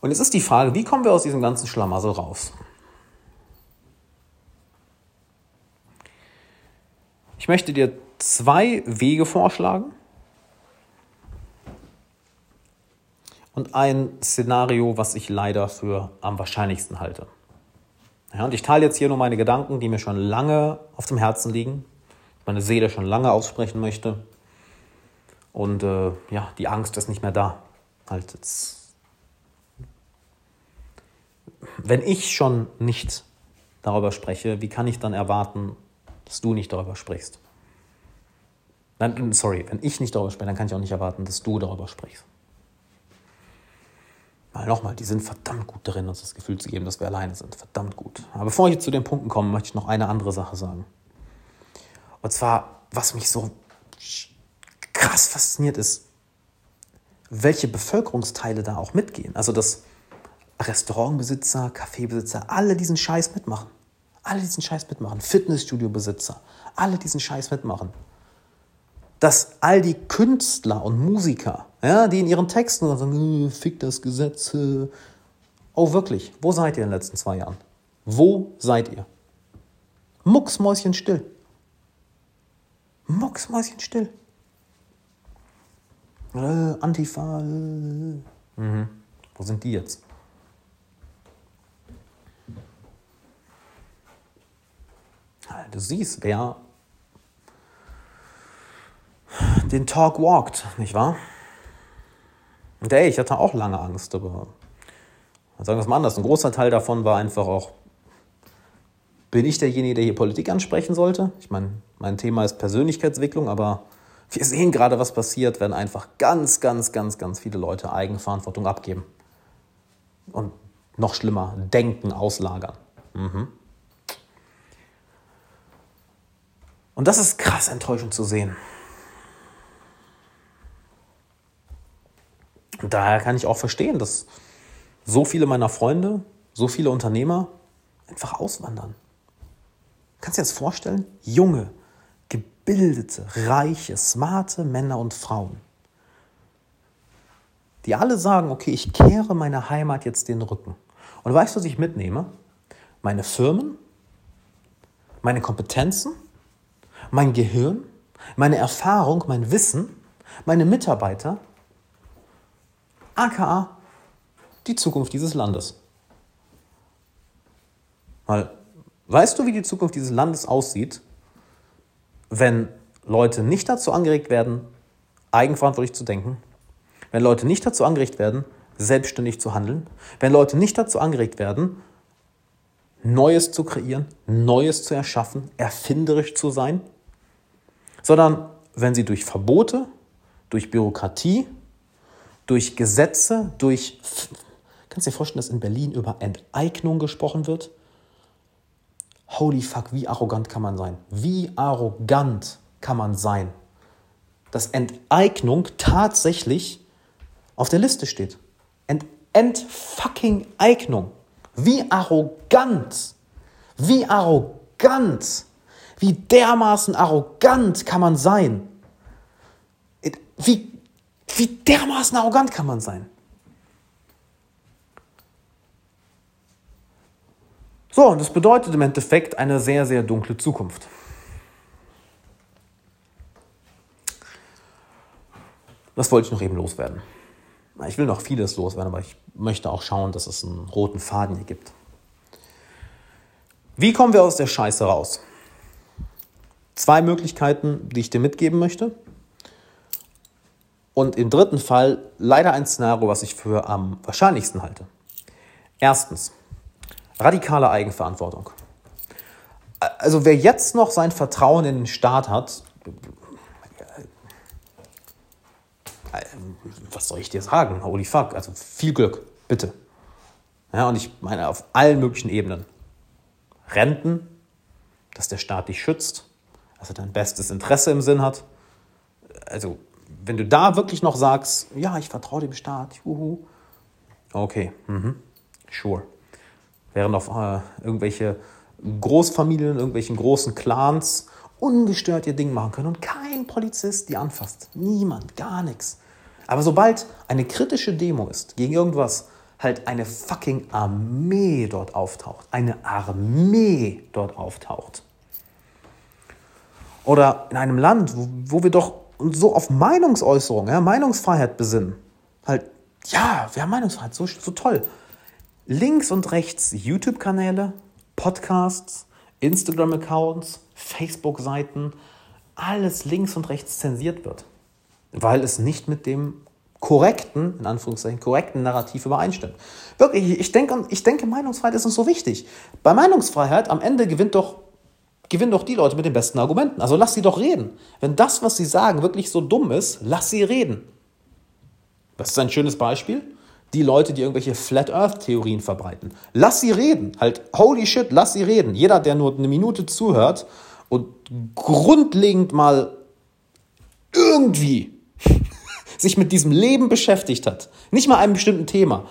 Und jetzt ist die Frage, wie kommen wir aus diesem ganzen Schlamassel raus? Ich möchte dir zwei Wege vorschlagen und ein Szenario, was ich leider für am wahrscheinlichsten halte. Ja, und ich teile jetzt hier nur meine Gedanken, die mir schon lange auf dem Herzen liegen, meine Seele schon lange aussprechen möchte. Und äh, ja, die Angst ist nicht mehr da. Halt jetzt. Wenn ich schon nicht darüber spreche, wie kann ich dann erwarten, dass du nicht darüber sprichst? Nein, sorry, wenn ich nicht darüber spreche, dann kann ich auch nicht erwarten, dass du darüber sprichst. Weil nochmal, die sind verdammt gut darin, uns das Gefühl zu geben, dass wir alleine sind. Verdammt gut. Aber bevor ich zu den Punkten komme, möchte ich noch eine andere Sache sagen. Und zwar, was mich so krass fasziniert ist, welche Bevölkerungsteile da auch mitgehen. Also, dass Restaurantbesitzer, Kaffeebesitzer, alle diesen Scheiß mitmachen. Alle diesen Scheiß mitmachen. Fitnessstudiobesitzer, alle diesen Scheiß mitmachen. Dass all die Künstler und Musiker, ja, die in ihren Texten sagen, äh, fick das Gesetz. Äh. Oh, wirklich, wo seid ihr in den letzten zwei Jahren? Wo seid ihr? Mucksmäuschen still mucksmäuschenstill. Äh, Antifa. Äh. Mhm. Wo sind die jetzt? Du siehst, wer den Talk walkt, nicht wahr? Und ey, ich hatte auch lange Angst, aber sagen wir es mal anders. Ein großer Teil davon war einfach auch bin ich derjenige, der hier Politik ansprechen sollte? Ich meine, mein Thema ist Persönlichkeitsentwicklung, aber wir sehen gerade, was passiert, wenn einfach ganz, ganz, ganz, ganz viele Leute Eigenverantwortung abgeben. Und noch schlimmer, Denken auslagern. Mhm. Und das ist krass enttäuschend zu sehen. Und daher kann ich auch verstehen, dass so viele meiner Freunde, so viele Unternehmer einfach auswandern. Kannst du dir das vorstellen? Junge, gebildete, reiche, smarte Männer und Frauen, die alle sagen, okay, ich kehre meiner Heimat jetzt den Rücken Und weißt du, was ich mitnehme? Meine Firmen, meine Kompetenzen, mein Gehirn, meine Erfahrung, mein Wissen, meine Mitarbeiter, aka die Zukunft dieses Landes. Weil, weißt du, wie die Zukunft dieses Landes aussieht, wenn Leute nicht dazu angeregt werden, eigenverantwortlich zu denken, wenn Leute nicht dazu angeregt werden, selbstständig zu handeln, wenn Leute nicht dazu angeregt werden, Neues zu kreieren, Neues zu erschaffen, erfinderisch zu sein, sondern wenn sie durch Verbote, durch Bürokratie, durch Gesetze, durch... Kannst du dir vorstellen, dass in Berlin über Enteignung gesprochen wird? Holy fuck, wie arrogant kann man sein? Wie arrogant kann man sein? Dass Enteignung tatsächlich auf der Liste steht. Ent Entfucking Eignung. Wie arrogant. Wie arrogant. Wie dermaßen arrogant kann man sein? Wie, wie dermaßen arrogant kann man sein? So, und das bedeutet im Endeffekt eine sehr, sehr dunkle Zukunft. Das wollte ich noch eben loswerden. Ich will noch vieles loswerden, aber ich möchte auch schauen, dass es einen roten Faden hier gibt. Wie kommen wir aus der Scheiße raus? Zwei Möglichkeiten, die ich dir mitgeben möchte. Und im dritten Fall leider ein Szenario, was ich für am wahrscheinlichsten halte. Erstens, radikale Eigenverantwortung. Also wer jetzt noch sein Vertrauen in den Staat hat, was soll ich dir sagen? Holy fuck, also viel Glück, bitte. Ja, und ich meine auf allen möglichen Ebenen. Renten, dass der Staat dich schützt, dass er dein bestes Interesse im Sinn hat. Also, wenn du da wirklich noch sagst, ja, ich vertraue dem Staat, juhu, okay, mhm, sure. Während auf äh, irgendwelche Großfamilien, irgendwelchen großen Clans ungestört ihr Ding machen können und kein Polizist die anfasst. Niemand, gar nichts. Aber sobald eine kritische Demo ist gegen irgendwas, halt eine fucking Armee dort auftaucht, eine Armee dort auftaucht. Oder in einem Land, wo, wo wir doch so auf Meinungsäußerung, ja, Meinungsfreiheit besinnen. Halt, ja, wir haben Meinungsfreiheit, so, so toll. Links und rechts YouTube-Kanäle, Podcasts, Instagram-Accounts, Facebook-Seiten, alles links und rechts zensiert wird, weil es nicht mit dem korrekten, in Anführungszeichen, korrekten Narrativ übereinstimmt. Wirklich, ich denke, ich denke, Meinungsfreiheit ist uns so wichtig. Bei Meinungsfreiheit am Ende gewinnt doch, gewinnen doch die Leute mit den besten Argumenten. Also lass sie doch reden. Wenn das, was sie sagen, wirklich so dumm ist, lass sie reden. Das ist ein schönes Beispiel. Die Leute, die irgendwelche Flat Earth Theorien verbreiten. Lass sie reden. Halt, holy shit, lass sie reden. Jeder, der nur eine Minute zuhört und grundlegend mal irgendwie sich mit diesem Leben beschäftigt hat, nicht mal einem bestimmten Thema,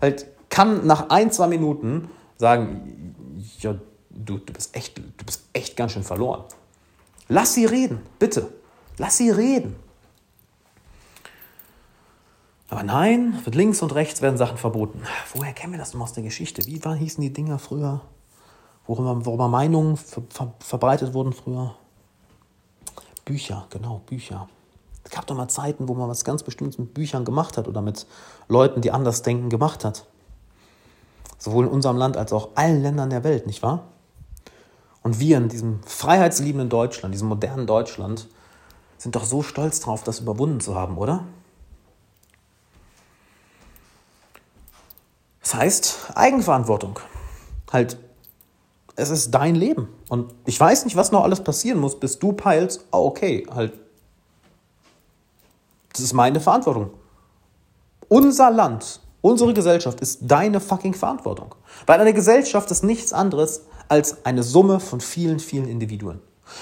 halt kann nach ein, zwei Minuten sagen, ja, du, du, bist echt, du bist echt ganz schön verloren. Lass sie reden, bitte. Lass sie reden. Aber nein, mit links und rechts werden Sachen verboten. Woher kennen wir das noch aus der Geschichte? Wie war, hießen die Dinger früher? Worüber, worüber Meinungen ver, ver, verbreitet wurden früher? Bücher, genau, Bücher. Es gab doch mal Zeiten, wo man was ganz Bestimmtes mit Büchern gemacht hat oder mit Leuten, die anders denken, gemacht hat. Sowohl in unserem Land als auch allen Ländern der Welt, nicht wahr? Und wir in diesem freiheitsliebenden Deutschland, diesem modernen Deutschland, sind doch so stolz drauf, das überwunden zu haben, oder? Das heißt Eigenverantwortung. Halt, es ist dein Leben. Und ich weiß nicht, was noch alles passieren muss, bis du peilst, oh, okay, halt, das ist meine Verantwortung. Unser Land, unsere Gesellschaft ist deine fucking Verantwortung. Weil eine Gesellschaft ist nichts anderes als eine Summe von vielen, vielen Individuen.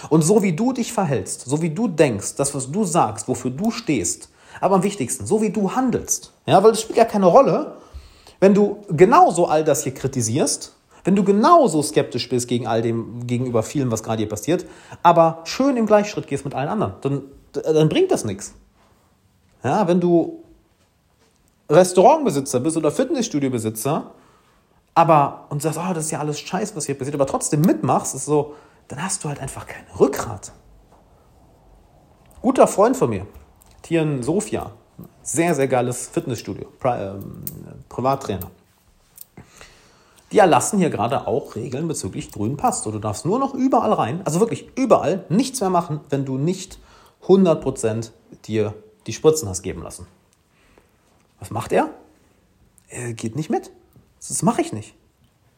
Und so wie du dich verhältst, so wie du denkst, das, was du sagst, wofür du stehst, aber am wichtigsten, so wie du handelst, ja, weil es spielt ja keine Rolle, wenn du genauso all das hier kritisierst, wenn du genauso skeptisch bist gegen all dem, gegenüber vielem, was gerade hier passiert, aber schön im Gleichschritt gehst mit allen anderen, dann, dann bringt das nichts. Ja, wenn du Restaurantbesitzer bist oder Fitnessstudiobesitzer, aber und sagst, oh, das ist ja alles scheiße, was hier passiert, aber trotzdem mitmachst, ist so, dann hast du halt einfach kein Rückgrat. Guter Freund von mir, hier in Sofia, sehr, sehr geiles Fitnessstudio, Pri ähm, Privattrainer. Die erlassen hier gerade auch Regeln bezüglich grünen Pass. Du darfst nur noch überall rein, also wirklich überall, nichts mehr machen, wenn du nicht 100% dir die Spritzen hast geben lassen. Was macht er? Er geht nicht mit. Das mache ich nicht.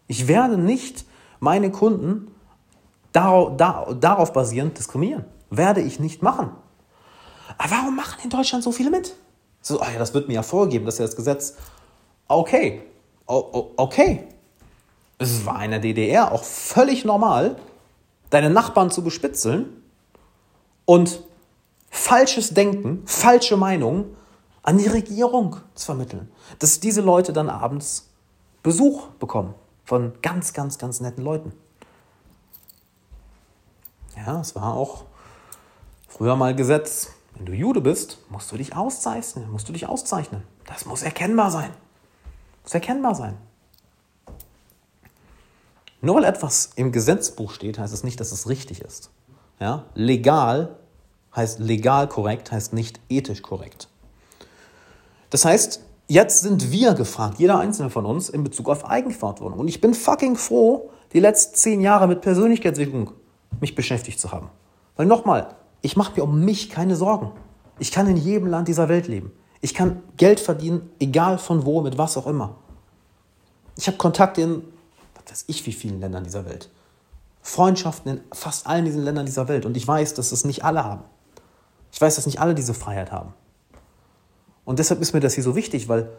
Ich werde nicht meine Kunden darauf, darauf basierend diskriminieren. Werde ich nicht machen. Aber warum machen in Deutschland so viele mit? So, oh ja, das wird mir ja vorgeben, das ist ja das Gesetz. Okay, o okay. Es war in der DDR auch völlig normal, deine Nachbarn zu bespitzeln und falsches Denken, falsche Meinungen an die Regierung zu vermitteln. Dass diese Leute dann abends Besuch bekommen von ganz, ganz, ganz netten Leuten. Ja, es war auch früher mal Gesetz. Wenn du Jude bist, musst du dich auszeichnen, musst du dich auszeichnen. Das muss erkennbar sein. Muss erkennbar sein. Nur weil etwas im Gesetzbuch steht, heißt es nicht, dass es richtig ist. Ja? Legal heißt legal korrekt, heißt nicht ethisch korrekt. Das heißt, jetzt sind wir gefragt, jeder einzelne von uns, in Bezug auf Eigenverantwortung. Und ich bin fucking froh, die letzten zehn Jahre mit Persönlichkeitsentwicklung mich beschäftigt zu haben. Weil nochmal, ich mache mir um mich keine Sorgen. Ich kann in jedem Land dieser Welt leben. Ich kann Geld verdienen, egal von wo, mit was auch immer. Ich habe Kontakte in, weiß ich, wie vielen Ländern dieser Welt. Freundschaften in fast allen diesen Ländern dieser Welt. Und ich weiß, dass es nicht alle haben. Ich weiß, dass nicht alle diese Freiheit haben. Und deshalb ist mir das hier so wichtig, weil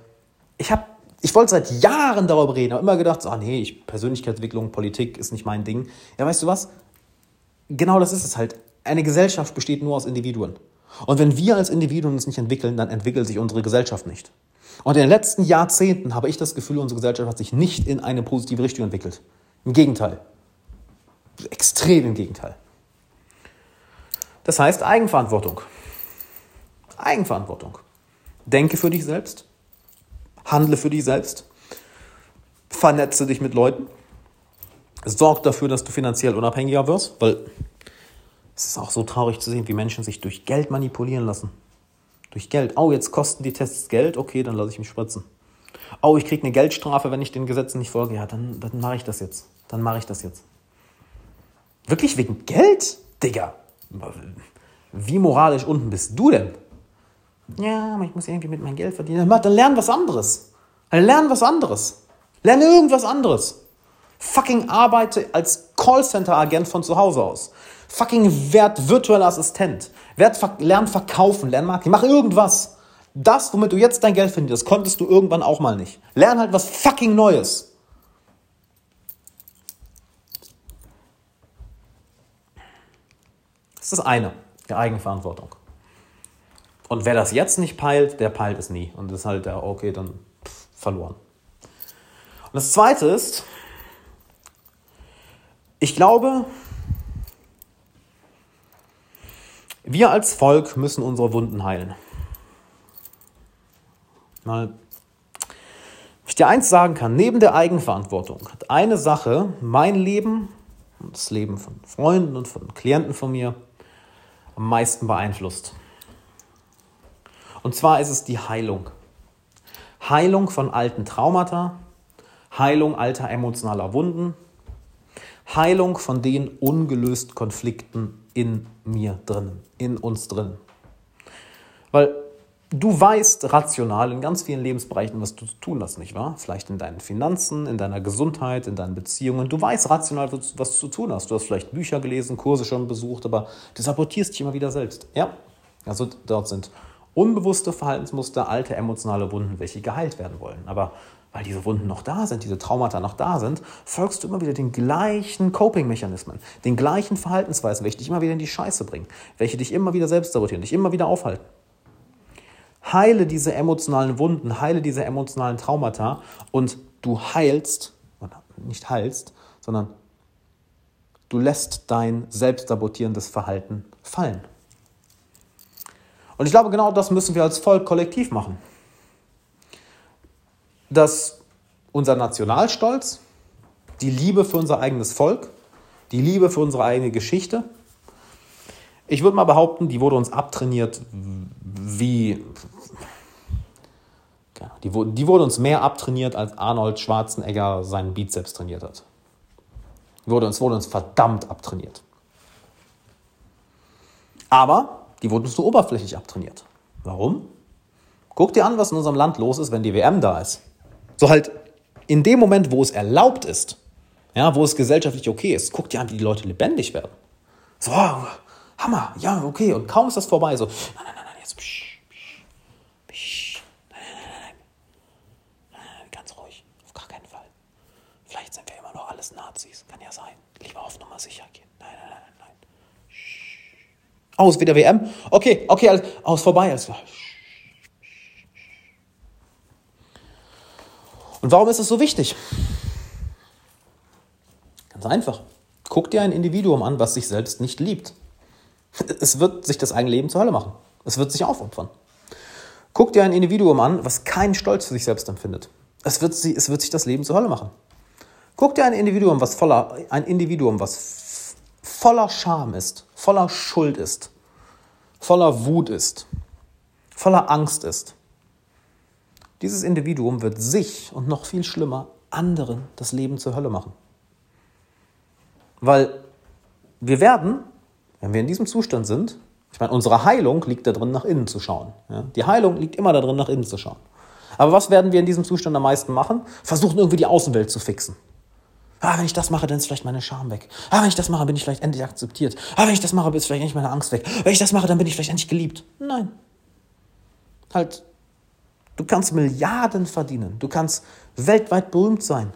ich habe, ich wollte seit Jahren darüber reden, aber immer gedacht, ah nee, ich, Persönlichkeitsentwicklung, Politik ist nicht mein Ding. Ja, weißt du was? Genau das ist es halt. Eine Gesellschaft besteht nur aus Individuen. Und wenn wir als Individuen uns nicht entwickeln, dann entwickelt sich unsere Gesellschaft nicht. Und in den letzten Jahrzehnten habe ich das Gefühl, unsere Gesellschaft hat sich nicht in eine positive Richtung entwickelt. Im Gegenteil. Extrem im Gegenteil. Das heißt Eigenverantwortung. Eigenverantwortung. Denke für dich selbst, handle für dich selbst, vernetze dich mit Leuten, sorg dafür, dass du finanziell unabhängiger wirst, weil es ist auch so traurig zu sehen, wie Menschen sich durch Geld manipulieren lassen. Durch Geld. Oh, jetzt kosten die Tests Geld, okay, dann lasse ich mich spritzen. Oh, ich kriege eine Geldstrafe, wenn ich den Gesetzen nicht folge. Ja, dann, dann mache ich das jetzt. Dann mache ich das jetzt. Wirklich wegen Geld? Digga. Wie moralisch unten bist du denn? Ja, aber ich muss irgendwie mit meinem Geld verdienen. Dann lern was anderes. Dann lern was anderes. Lerne irgendwas anderes. Fucking arbeite als Callcenter-Agent von zu Hause aus. Fucking werd virtueller Assistent. Werd, lern verkaufen, lern Marketing. Mach irgendwas. Das, womit du jetzt dein Geld verdienst, konntest du irgendwann auch mal nicht. Lern halt was fucking Neues. Das ist das eine, die Eigenverantwortung. Und wer das jetzt nicht peilt, der peilt es nie. Und das ist halt, der, okay, dann verloren. Und das Zweite ist, ich glaube, wir als Volk müssen unsere Wunden heilen. Mal, wenn ich dir eins sagen kann, neben der Eigenverantwortung hat eine Sache mein Leben und das Leben von Freunden und von Klienten von mir am meisten beeinflusst. Und zwar ist es die Heilung. Heilung von alten Traumata, Heilung alter emotionaler Wunden, Heilung von den ungelösten Konflikten in mir drinnen, in uns drin. Weil du weißt rational in ganz vielen Lebensbereichen, was du zu tun hast, nicht wahr? Vielleicht in deinen Finanzen, in deiner Gesundheit, in deinen Beziehungen. Du weißt rational, was du zu tun hast. Du hast vielleicht Bücher gelesen, Kurse schon besucht, aber du sabotierst dich immer wieder selbst. Ja, also dort sind unbewusste Verhaltensmuster, alte emotionale Wunden, welche geheilt werden wollen. Aber weil diese Wunden noch da sind, diese Traumata noch da sind, folgst du immer wieder den gleichen Coping-Mechanismen, den gleichen Verhaltensweisen, welche dich immer wieder in die Scheiße bringen, welche dich immer wieder selbst sabotieren, dich immer wieder aufhalten. Heile diese emotionalen Wunden, heile diese emotionalen Traumata und du heilst, nicht heilst, sondern du lässt dein selbstsabotierendes Verhalten fallen. Und ich glaube, genau das müssen wir als Volk kollektiv machen. Dass unser Nationalstolz, die Liebe für unser eigenes Volk, die Liebe für unsere eigene Geschichte. Ich würde mal behaupten, die wurde uns abtrainiert wie. Die, wurde, die wurde uns mehr abtrainiert, als Arnold Schwarzenegger seinen Bizeps trainiert hat. Wurde uns, wurde uns verdammt abtrainiert. Aber die wurden uns nur oberflächlich abtrainiert. Warum? Guck dir an, was in unserem Land los ist, wenn die WM da ist. So halt in dem Moment, wo es erlaubt ist, ja, wo es gesellschaftlich okay ist, guck dir an, wie die Leute lebendig werden. So, Hammer, ja, okay. Und kaum ist das vorbei, so, nein, nein, nein, nein, jetzt, psch, psch, psch, nein, nein, nein, nein, nein, ganz ruhig, auf gar keinen Fall. Vielleicht sind wir immer noch alles Nazis, kann ja sein. Lieber auf Nummer sicher gehen. Nein, nein, nein, nein. Aus, wieder WM. Okay, okay, alles, aus, vorbei, alles klar. Und warum ist es so wichtig? Ganz einfach. Guck dir ein Individuum an, was sich selbst nicht liebt. Es wird sich das eigene Leben zur Hölle machen. Es wird sich aufopfern. Guck dir ein Individuum an, was keinen Stolz für sich selbst empfindet. Es wird, sie, es wird sich das Leben zur Hölle machen. Guck dir ein Individuum, was voller, ein Individuum, was voller Scham ist, voller Schuld ist, voller Wut ist, voller Angst ist. Dieses Individuum wird sich und noch viel schlimmer anderen das Leben zur Hölle machen. Weil wir werden, wenn wir in diesem Zustand sind, ich meine, unsere Heilung liegt darin, nach innen zu schauen. Ja? Die Heilung liegt immer darin, nach innen zu schauen. Aber was werden wir in diesem Zustand am meisten machen? Versuchen irgendwie die Außenwelt zu fixen. Ah, wenn ich das mache, dann ist vielleicht meine Scham weg. Ah, wenn ich das mache, bin ich vielleicht endlich akzeptiert. Ah, wenn ich das mache, ist vielleicht endlich meine Angst weg. Wenn ich das mache, dann bin ich vielleicht endlich geliebt. Nein. Halt Du kannst Milliarden verdienen. Du kannst weltweit berühmt sein.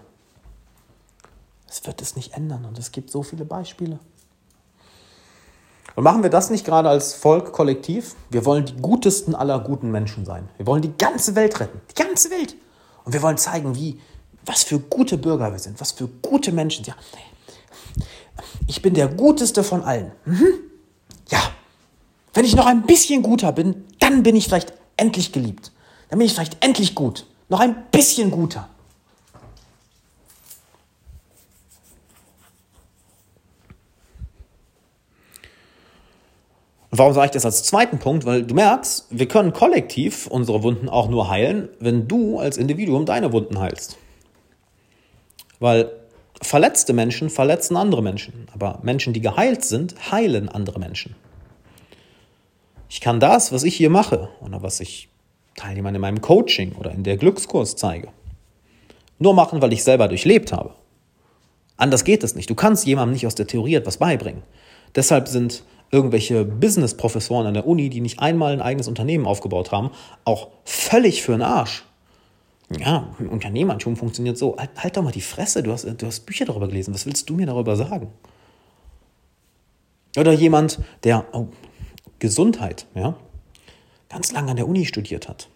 Es wird es nicht ändern und es gibt so viele Beispiele. Und machen wir das nicht gerade als Volk kollektiv? Wir wollen die gutesten aller guten Menschen sein. Wir wollen die ganze Welt retten. Die ganze Welt. Und wir wollen zeigen, wie, was für gute Bürger wir sind, was für gute Menschen. Ja, ich bin der guteste von allen. Mhm. Ja, wenn ich noch ein bisschen guter bin, dann bin ich vielleicht endlich geliebt. Dann bin ich vielleicht endlich gut. Noch ein bisschen guter. Und warum sage ich das als zweiten Punkt? Weil du merkst, wir können kollektiv unsere Wunden auch nur heilen, wenn du als Individuum deine Wunden heilst. Weil verletzte Menschen verletzen andere Menschen, aber Menschen, die geheilt sind, heilen andere Menschen. Ich kann das, was ich hier mache oder was ich Teilnehmern in meinem Coaching oder in der Glückskurs zeige. Nur machen, weil ich selber durchlebt habe. Anders geht es nicht. Du kannst jemandem nicht aus der Theorie etwas beibringen. Deshalb sind irgendwelche Business-Professoren an der Uni, die nicht einmal ein eigenes Unternehmen aufgebaut haben, auch völlig für den Arsch. Ja, Unternehmertum funktioniert so. Halt, halt, doch mal die Fresse, du hast, du hast Bücher darüber gelesen. Was willst du mir darüber sagen? Oder jemand, der, oh, Gesundheit, ja, ganz lange an der Uni studiert hat,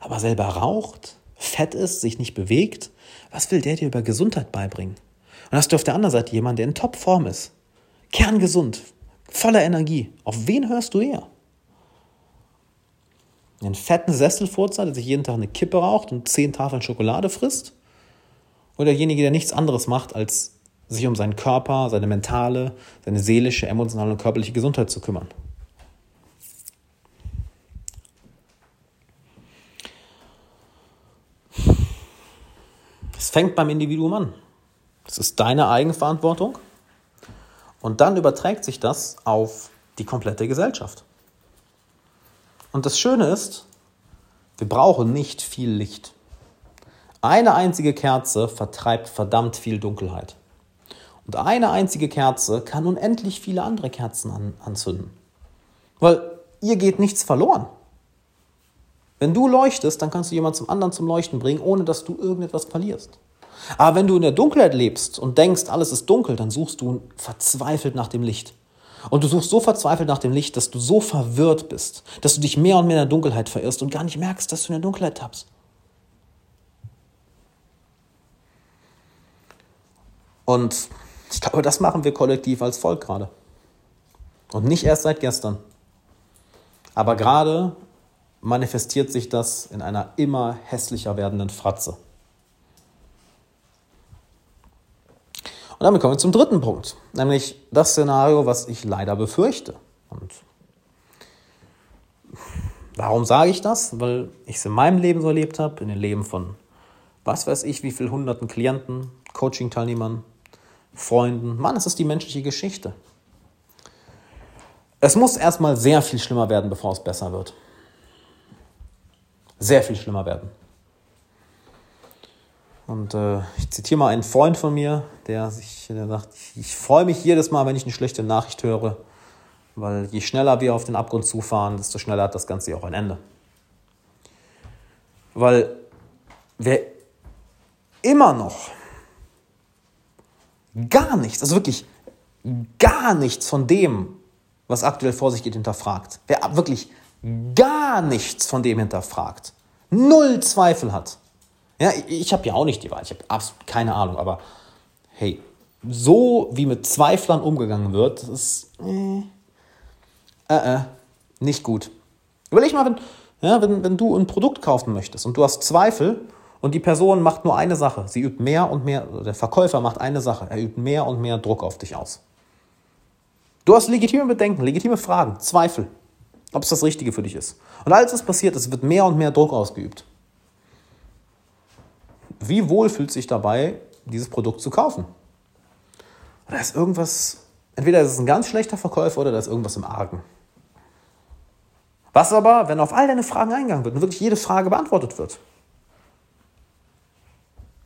aber selber raucht, fett ist, sich nicht bewegt, was will der dir über Gesundheit beibringen? Und hast du auf der anderen Seite jemanden, der in Topform ist, kerngesund, voller Energie. Auf wen hörst du eher? Einen fetten Sesselfurzer, der sich jeden Tag eine Kippe raucht und zehn Tafeln Schokolade frisst? Oder derjenige, der nichts anderes macht, als sich um seinen Körper, seine mentale, seine seelische, emotionale und körperliche Gesundheit zu kümmern? Fängt beim Individuum an. Es ist deine Eigenverantwortung. Und dann überträgt sich das auf die komplette Gesellschaft. Und das Schöne ist, wir brauchen nicht viel Licht. Eine einzige Kerze vertreibt verdammt viel Dunkelheit. Und eine einzige Kerze kann unendlich viele andere Kerzen an, anzünden. Weil ihr geht nichts verloren. Wenn du leuchtest, dann kannst du jemanden zum anderen zum Leuchten bringen, ohne dass du irgendetwas verlierst. Aber wenn du in der Dunkelheit lebst und denkst, alles ist dunkel, dann suchst du verzweifelt nach dem Licht. Und du suchst so verzweifelt nach dem Licht, dass du so verwirrt bist, dass du dich mehr und mehr in der Dunkelheit verirrst und gar nicht merkst, dass du in der Dunkelheit tappst. Und ich glaube, das machen wir kollektiv als Volk gerade. Und nicht erst seit gestern. Aber gerade manifestiert sich das in einer immer hässlicher werdenden Fratze. Und damit kommen wir zum dritten Punkt, nämlich das Szenario, was ich leider befürchte. Und warum sage ich das? Weil ich es in meinem Leben so erlebt habe, in den Leben von was weiß ich, wie viel hunderten Klienten, Coaching-Teilnehmern, Freunden. Mann, es ist die menschliche Geschichte. Es muss erstmal sehr viel schlimmer werden, bevor es besser wird. Sehr viel schlimmer werden. Und äh, ich zitiere mal einen Freund von mir, der, sich, der sagt, ich, freue mich jedes Mal, wenn ich eine schlechte Nachricht höre, weil je schneller wir auf den Abgrund zufahren, desto schneller hat das Ganze auch ein Ende. Weil wer immer noch gar nichts, also wirklich gar nichts von dem, was aktuell vor sich geht, hinterfragt, wer wirklich gar nichts von dem hinterfragt, null Zweifel hat, ja, ich habe ja auch nicht die Wahl, ich habe absolut keine Ahnung, aber hey, so wie mit Zweiflern umgegangen wird, das ist äh, äh, äh, nicht gut. Überleg mal, wenn, ja, wenn, wenn du ein Produkt kaufen möchtest und du hast Zweifel und die Person macht nur eine Sache, sie übt mehr und mehr, der Verkäufer macht eine Sache, er übt mehr und mehr Druck auf dich aus. Du hast legitime Bedenken, legitime Fragen, Zweifel, ob es das Richtige für dich ist. Und als es passiert ist, wird mehr und mehr Druck ausgeübt wie wohl fühlt sich dabei, dieses Produkt zu kaufen? Da ist irgendwas, entweder ist es ein ganz schlechter Verkäufer oder da ist irgendwas im Argen. Was aber, wenn auf all deine Fragen eingegangen wird und wirklich jede Frage beantwortet wird?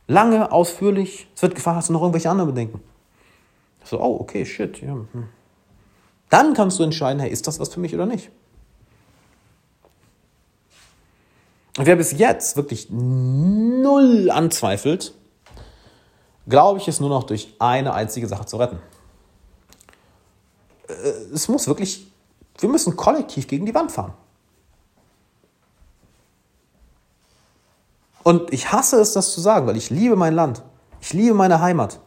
Lange, ausführlich, es wird gefragt, hast du noch irgendwelche anderen Bedenken? So, oh, okay, shit. Ja. Hm. Dann kannst du entscheiden, hey, ist das was für mich oder nicht? Und wer bis jetzt wirklich null anzweifelt, glaube ich, ist nur noch durch eine einzige Sache zu retten. Äh, es muss wirklich, wir müssen kollektiv gegen die Wand fahren. Und ich hasse es, das zu sagen, weil ich liebe mein Land. Ich liebe meine Heimat.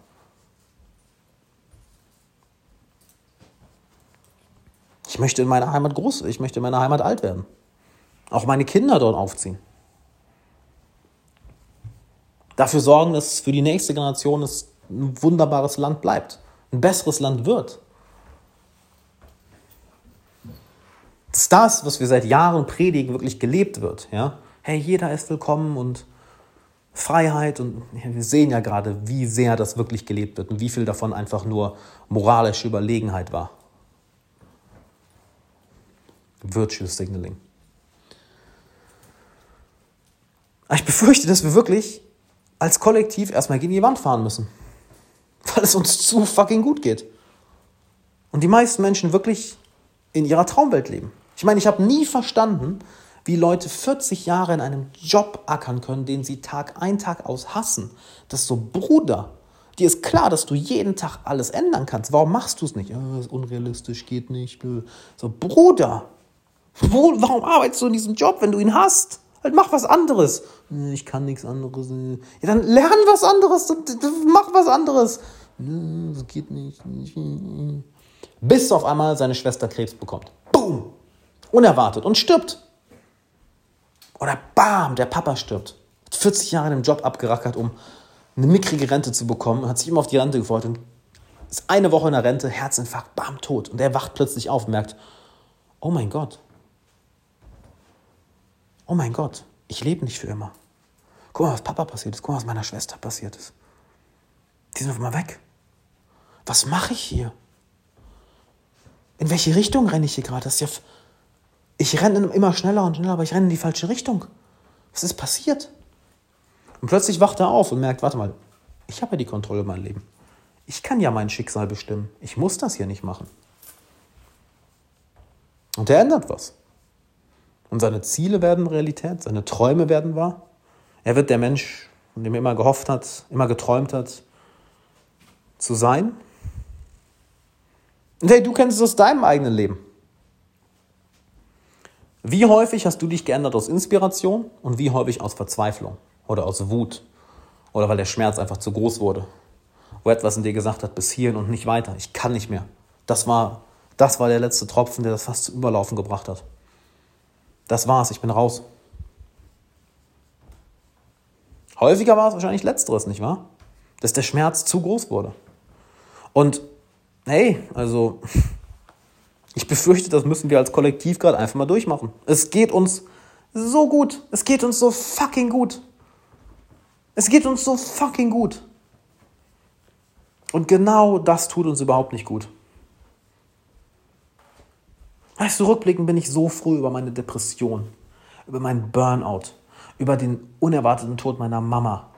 Ich möchte in meiner Heimat groß, ich möchte in meiner Heimat alt werden. Auch meine Kinder dort aufziehen. Dafür sorgen, dass für die nächste Generation es ein wunderbares Land bleibt, ein besseres Land wird. Dass das, was wir seit Jahren predigen, wirklich gelebt wird. Ja? Hey, jeder ist willkommen und Freiheit und wir sehen ja gerade, wie sehr das wirklich gelebt wird und wie viel davon einfach nur moralische Überlegenheit war. Virtue Signaling. Ich befürchte, dass wir wirklich als Kollektiv erstmal gegen die Wand fahren müssen. Weil es uns zu fucking gut geht. Und die meisten Menschen wirklich in ihrer Traumwelt leben. Ich meine, ich habe nie verstanden, wie Leute 40 Jahre in einem Job ackern können, den sie Tag ein, Tag aus hassen. Das ist so, Bruder, dir ist klar, dass du jeden Tag alles ändern kannst. Warum machst du es nicht? Oh, ist unrealistisch, geht nicht. So, Bruder, warum arbeitest du in diesem Job, wenn du ihn hast? Halt mach was anderes. Ich kann nichts anderes. Ja, dann lern was anderes. Mach was anderes. Das geht nicht. Bis auf einmal seine Schwester Krebs bekommt. Boom! Unerwartet und stirbt. Oder bam, der Papa stirbt. Hat 40 Jahre in einem Job abgerackert, um eine mickrige Rente zu bekommen, hat sich immer auf die Rente gefreut und ist eine Woche in der Rente, Herzinfarkt, bam, tot. Und er wacht plötzlich auf und merkt, oh mein Gott, oh mein Gott, ich lebe nicht für immer. Guck mal, was Papa passiert ist. Guck mal, was meiner Schwester passiert ist. Die sind auf einmal weg. Was mache ich hier? In welche Richtung renne ich hier gerade? ja ich renne immer schneller und schneller, aber ich renne in die falsche Richtung. Was ist passiert? Und plötzlich wacht er auf und merkt, warte mal, ich habe ja die Kontrolle über mein Leben. Ich kann ja mein Schicksal bestimmen. Ich muss das hier nicht machen. Und er ändert was. Und seine Ziele werden Realität, seine Träume werden wahr. Er wird der Mensch, von dem er immer gehofft hat, immer geträumt hat, zu sein. Und hey, du kennst es aus deinem eigenen Leben. Wie häufig hast du dich geändert aus Inspiration und wie häufig aus Verzweiflung oder aus Wut oder weil der Schmerz einfach zu groß wurde, wo etwas in dir gesagt hat, bis hierhin und nicht weiter, ich kann nicht mehr. Das war, das war der letzte Tropfen, der das fast zum Überlaufen gebracht hat. Das war's, ich bin raus. Häufiger war es wahrscheinlich letzteres, nicht wahr? Dass der Schmerz zu groß wurde. Und hey, also ich befürchte, das müssen wir als Kollektiv gerade einfach mal durchmachen. Es geht uns so gut. Es geht uns so fucking gut. Es geht uns so fucking gut. Und genau das tut uns überhaupt nicht gut. Weißt du, rückblickend bin ich so froh über meine Depression, über meinen Burnout, über den unerwarteten Tod meiner Mama,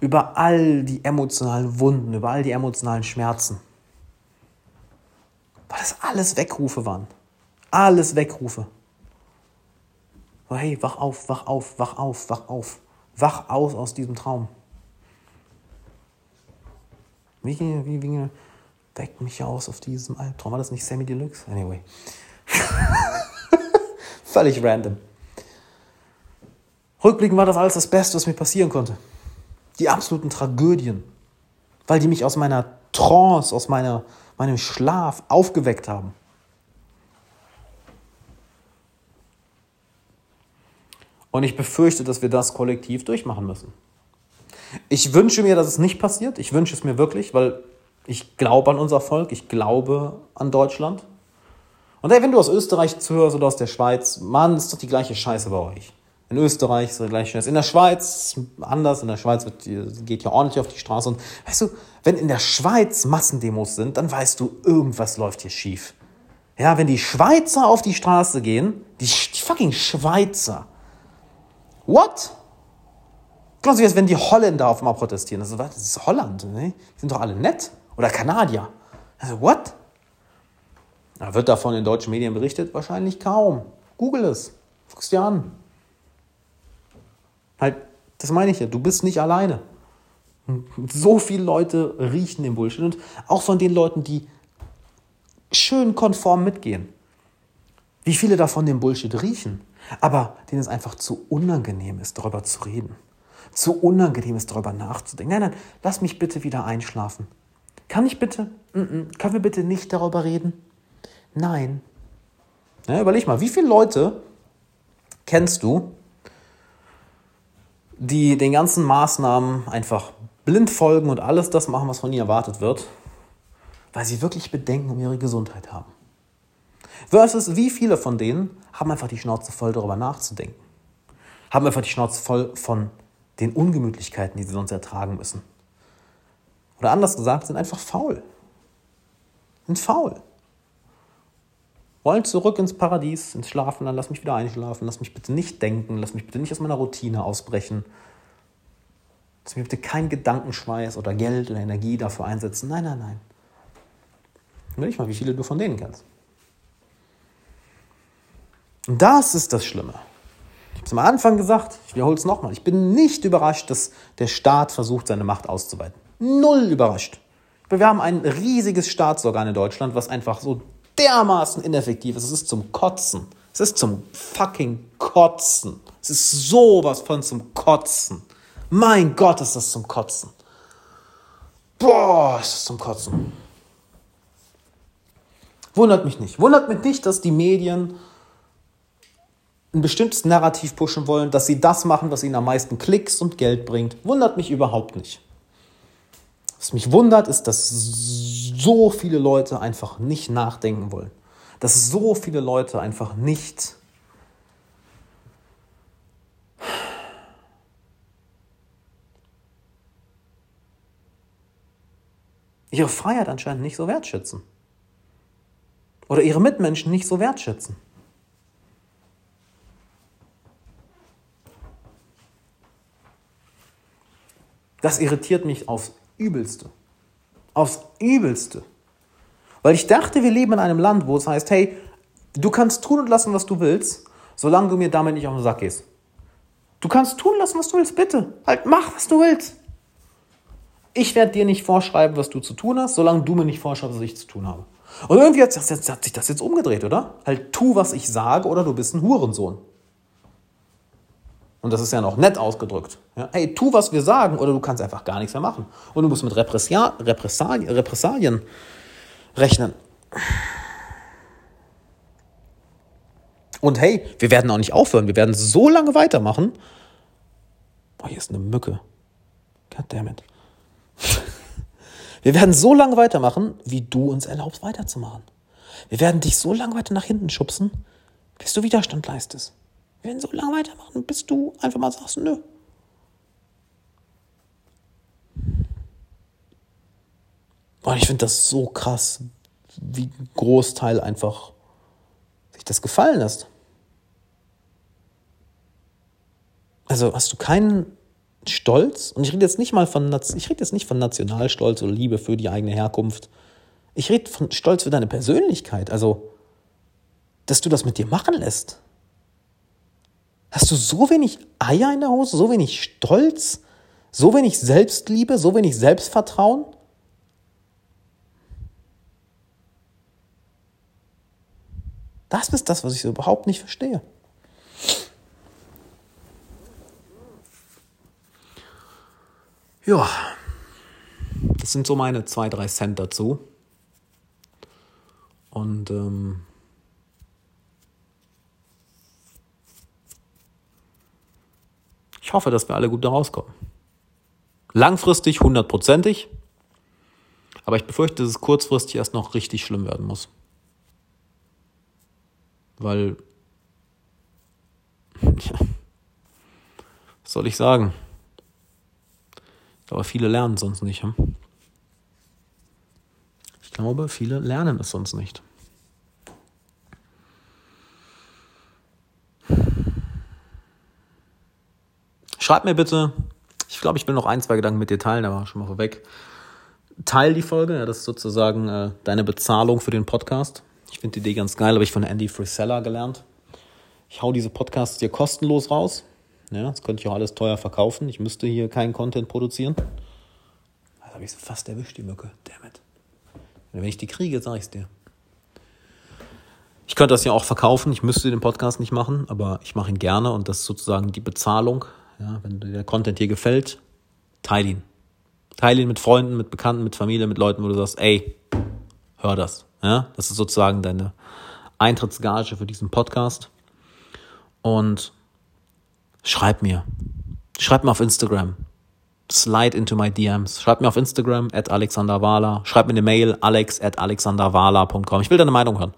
über all die emotionalen Wunden, über all die emotionalen Schmerzen. Weil das alles Wegrufe waren. Alles Wegrufe. Oh, hey, wach auf, wach auf, wach auf, wach auf. Wach auf aus diesem Traum. Wie, wie, wie weckt mich aus auf diesem Albtraum? War das nicht Sammy Deluxe? Anyway. Völlig random. Rückblickend war das alles das Beste, was mir passieren konnte. Die absoluten Tragödien. Weil die mich aus meiner Trance, aus meiner, meinem Schlaf aufgeweckt haben. Und ich befürchte, dass wir das kollektiv durchmachen müssen. Ich wünsche mir, dass es nicht passiert. Ich wünsche es mir wirklich, weil ich glaube an unser Volk, ich glaube an Deutschland. Und hey, wenn du aus Österreich zuhörst oder aus der Schweiz, Mann, ist doch die gleiche Scheiße bei euch. In Österreich ist die gleiche Scheiße. In der Schweiz anders. In der Schweiz wird, geht ja ordentlich auf die Straße. Und weißt du, wenn in der Schweiz Massendemos sind, dann weißt du, irgendwas läuft hier schief. Ja, wenn die Schweizer auf die Straße gehen, die, die fucking Schweizer. What? Genauso wie als wenn die Holländer auf einmal protestieren. Das ist, das ist Holland, ne? Die sind doch alle nett. Oder Kanadier. Also, what? Wird davon in deutschen Medien berichtet? Wahrscheinlich kaum. Google es. Guck's dir an. Halt, das meine ich ja. Du bist nicht alleine. So viele Leute riechen den Bullshit. Und auch von den Leuten, die schön konform mitgehen. Wie viele davon den Bullshit riechen, aber denen es einfach zu unangenehm ist, darüber zu reden zu unangenehm ist, darüber nachzudenken. Nein, nein, lass mich bitte wieder einschlafen. Kann ich bitte, mm -mm, können wir bitte nicht darüber reden? Nein. Ja, überleg mal, wie viele Leute kennst du, die den ganzen Maßnahmen einfach blind folgen und alles das machen, was von ihnen erwartet wird, weil sie wirklich Bedenken um ihre Gesundheit haben? Versus wie viele von denen haben einfach die Schnauze voll darüber nachzudenken? Haben einfach die Schnauze voll von den Ungemütlichkeiten, die sie sonst ertragen müssen. Oder anders gesagt, sind einfach faul. Sind faul. Wollen zurück ins Paradies, ins Schlafen, dann lass mich wieder einschlafen, lass mich bitte nicht denken, lass mich bitte nicht aus meiner Routine ausbrechen. Lass mich bitte keinen Gedankenschweiß oder Geld oder Energie dafür einsetzen. Nein, nein, nein. Will ich mal, wie viele du von denen kennst. Und das ist das Schlimme. Ich habe es am Anfang gesagt, ich wiederhole es nochmal. Ich bin nicht überrascht, dass der Staat versucht, seine Macht auszuweiten. Null überrascht. Wir haben ein riesiges Staatsorgan in Deutschland, was einfach so dermaßen ineffektiv ist. Es ist zum Kotzen. Es ist zum fucking Kotzen. Es ist sowas von zum Kotzen. Mein Gott, ist das zum Kotzen. Boah, ist das zum Kotzen. Wundert mich nicht. Wundert mich nicht, dass die Medien ein bestimmtes Narrativ pushen wollen, dass sie das machen, was ihnen am meisten Klicks und Geld bringt, wundert mich überhaupt nicht. Was mich wundert, ist, dass so viele Leute einfach nicht nachdenken wollen. Dass so viele Leute einfach nicht ihre Freiheit anscheinend nicht so wertschätzen. Oder ihre Mitmenschen nicht so wertschätzen. Das irritiert mich aufs Übelste. Aufs Übelste. Weil ich dachte, wir leben in einem Land, wo es heißt, hey, du kannst tun und lassen, was du willst, solange du mir damit nicht auf den Sack gehst. Du kannst tun lassen, was du willst, bitte. Halt, mach, was du willst. Ich werde dir nicht vorschreiben, was du zu tun hast, solange du mir nicht vorschreibst, was ich zu tun habe. Und irgendwie hat, hat sich das jetzt umgedreht, oder? Halt, tu, was ich sage, oder du bist ein Hurensohn. Und das ist ja noch nett ausgedrückt. Ja, hey, tu, was wir sagen, oder du kannst einfach gar nichts mehr machen. Und du musst mit Repressia Repressalien, Repressalien rechnen. Und hey, wir werden auch nicht aufhören. Wir werden so lange weitermachen. Oh, hier ist eine Mücke. Goddammit. Wir werden so lange weitermachen, wie du uns erlaubst, weiterzumachen. Wir werden dich so lange weiter nach hinten schubsen, bis du Widerstand leistest. Wir werden so lange weitermachen, bis du einfach mal sagst, nö. Und ich finde das so krass, wie ein Großteil einfach sich das gefallen lässt. Also hast du keinen Stolz? Und ich rede jetzt nicht mal von, ich rede jetzt nicht von Nationalstolz oder Liebe für die eigene Herkunft. Ich rede von Stolz für deine Persönlichkeit. Also, dass du das mit dir machen lässt. Hast du so wenig Eier in der Hose, so wenig Stolz, so wenig Selbstliebe, so wenig Selbstvertrauen? Das ist das, was ich so überhaupt nicht verstehe. Ja, das sind so meine zwei, drei Cent dazu. Und ähm, ich hoffe, dass wir alle gut da rauskommen. Langfristig hundertprozentig, aber ich befürchte, dass es kurzfristig erst noch richtig schlimm werden muss. Weil, ja, was soll ich sagen? Aber viele lernen es sonst nicht. Hm? Ich glaube, viele lernen es sonst nicht. Schreib mir bitte, ich glaube, ich will noch ein, zwei Gedanken mit dir teilen, aber schon mal vorweg. Teil die Folge, ja, das ist sozusagen äh, deine Bezahlung für den Podcast. Ich finde die Idee ganz geil, habe ich von Andy Frisella gelernt. Ich hau diese Podcasts dir kostenlos raus. Ja, das könnte ich auch alles teuer verkaufen. Ich müsste hier keinen Content produzieren. Da habe ich so fast erwischt, die Mücke. Dammit. Wenn ich die kriege, sage ich es dir. Ich könnte das ja auch verkaufen. Ich müsste den Podcast nicht machen, aber ich mache ihn gerne und das ist sozusagen die Bezahlung. Ja, wenn dir der Content dir gefällt, teile ihn. Teile ihn mit Freunden, mit Bekannten, mit Familie, mit Leuten, wo du sagst, ey, hör das. Ja, das ist sozusagen deine Eintrittsgage für diesen Podcast. Und schreib mir. Schreib mir auf Instagram. Slide into my DMs. Schreib mir auf Instagram at alexanderwala. Schreib mir eine Mail alex at alexanderwala.com. Ich will deine Meinung hören.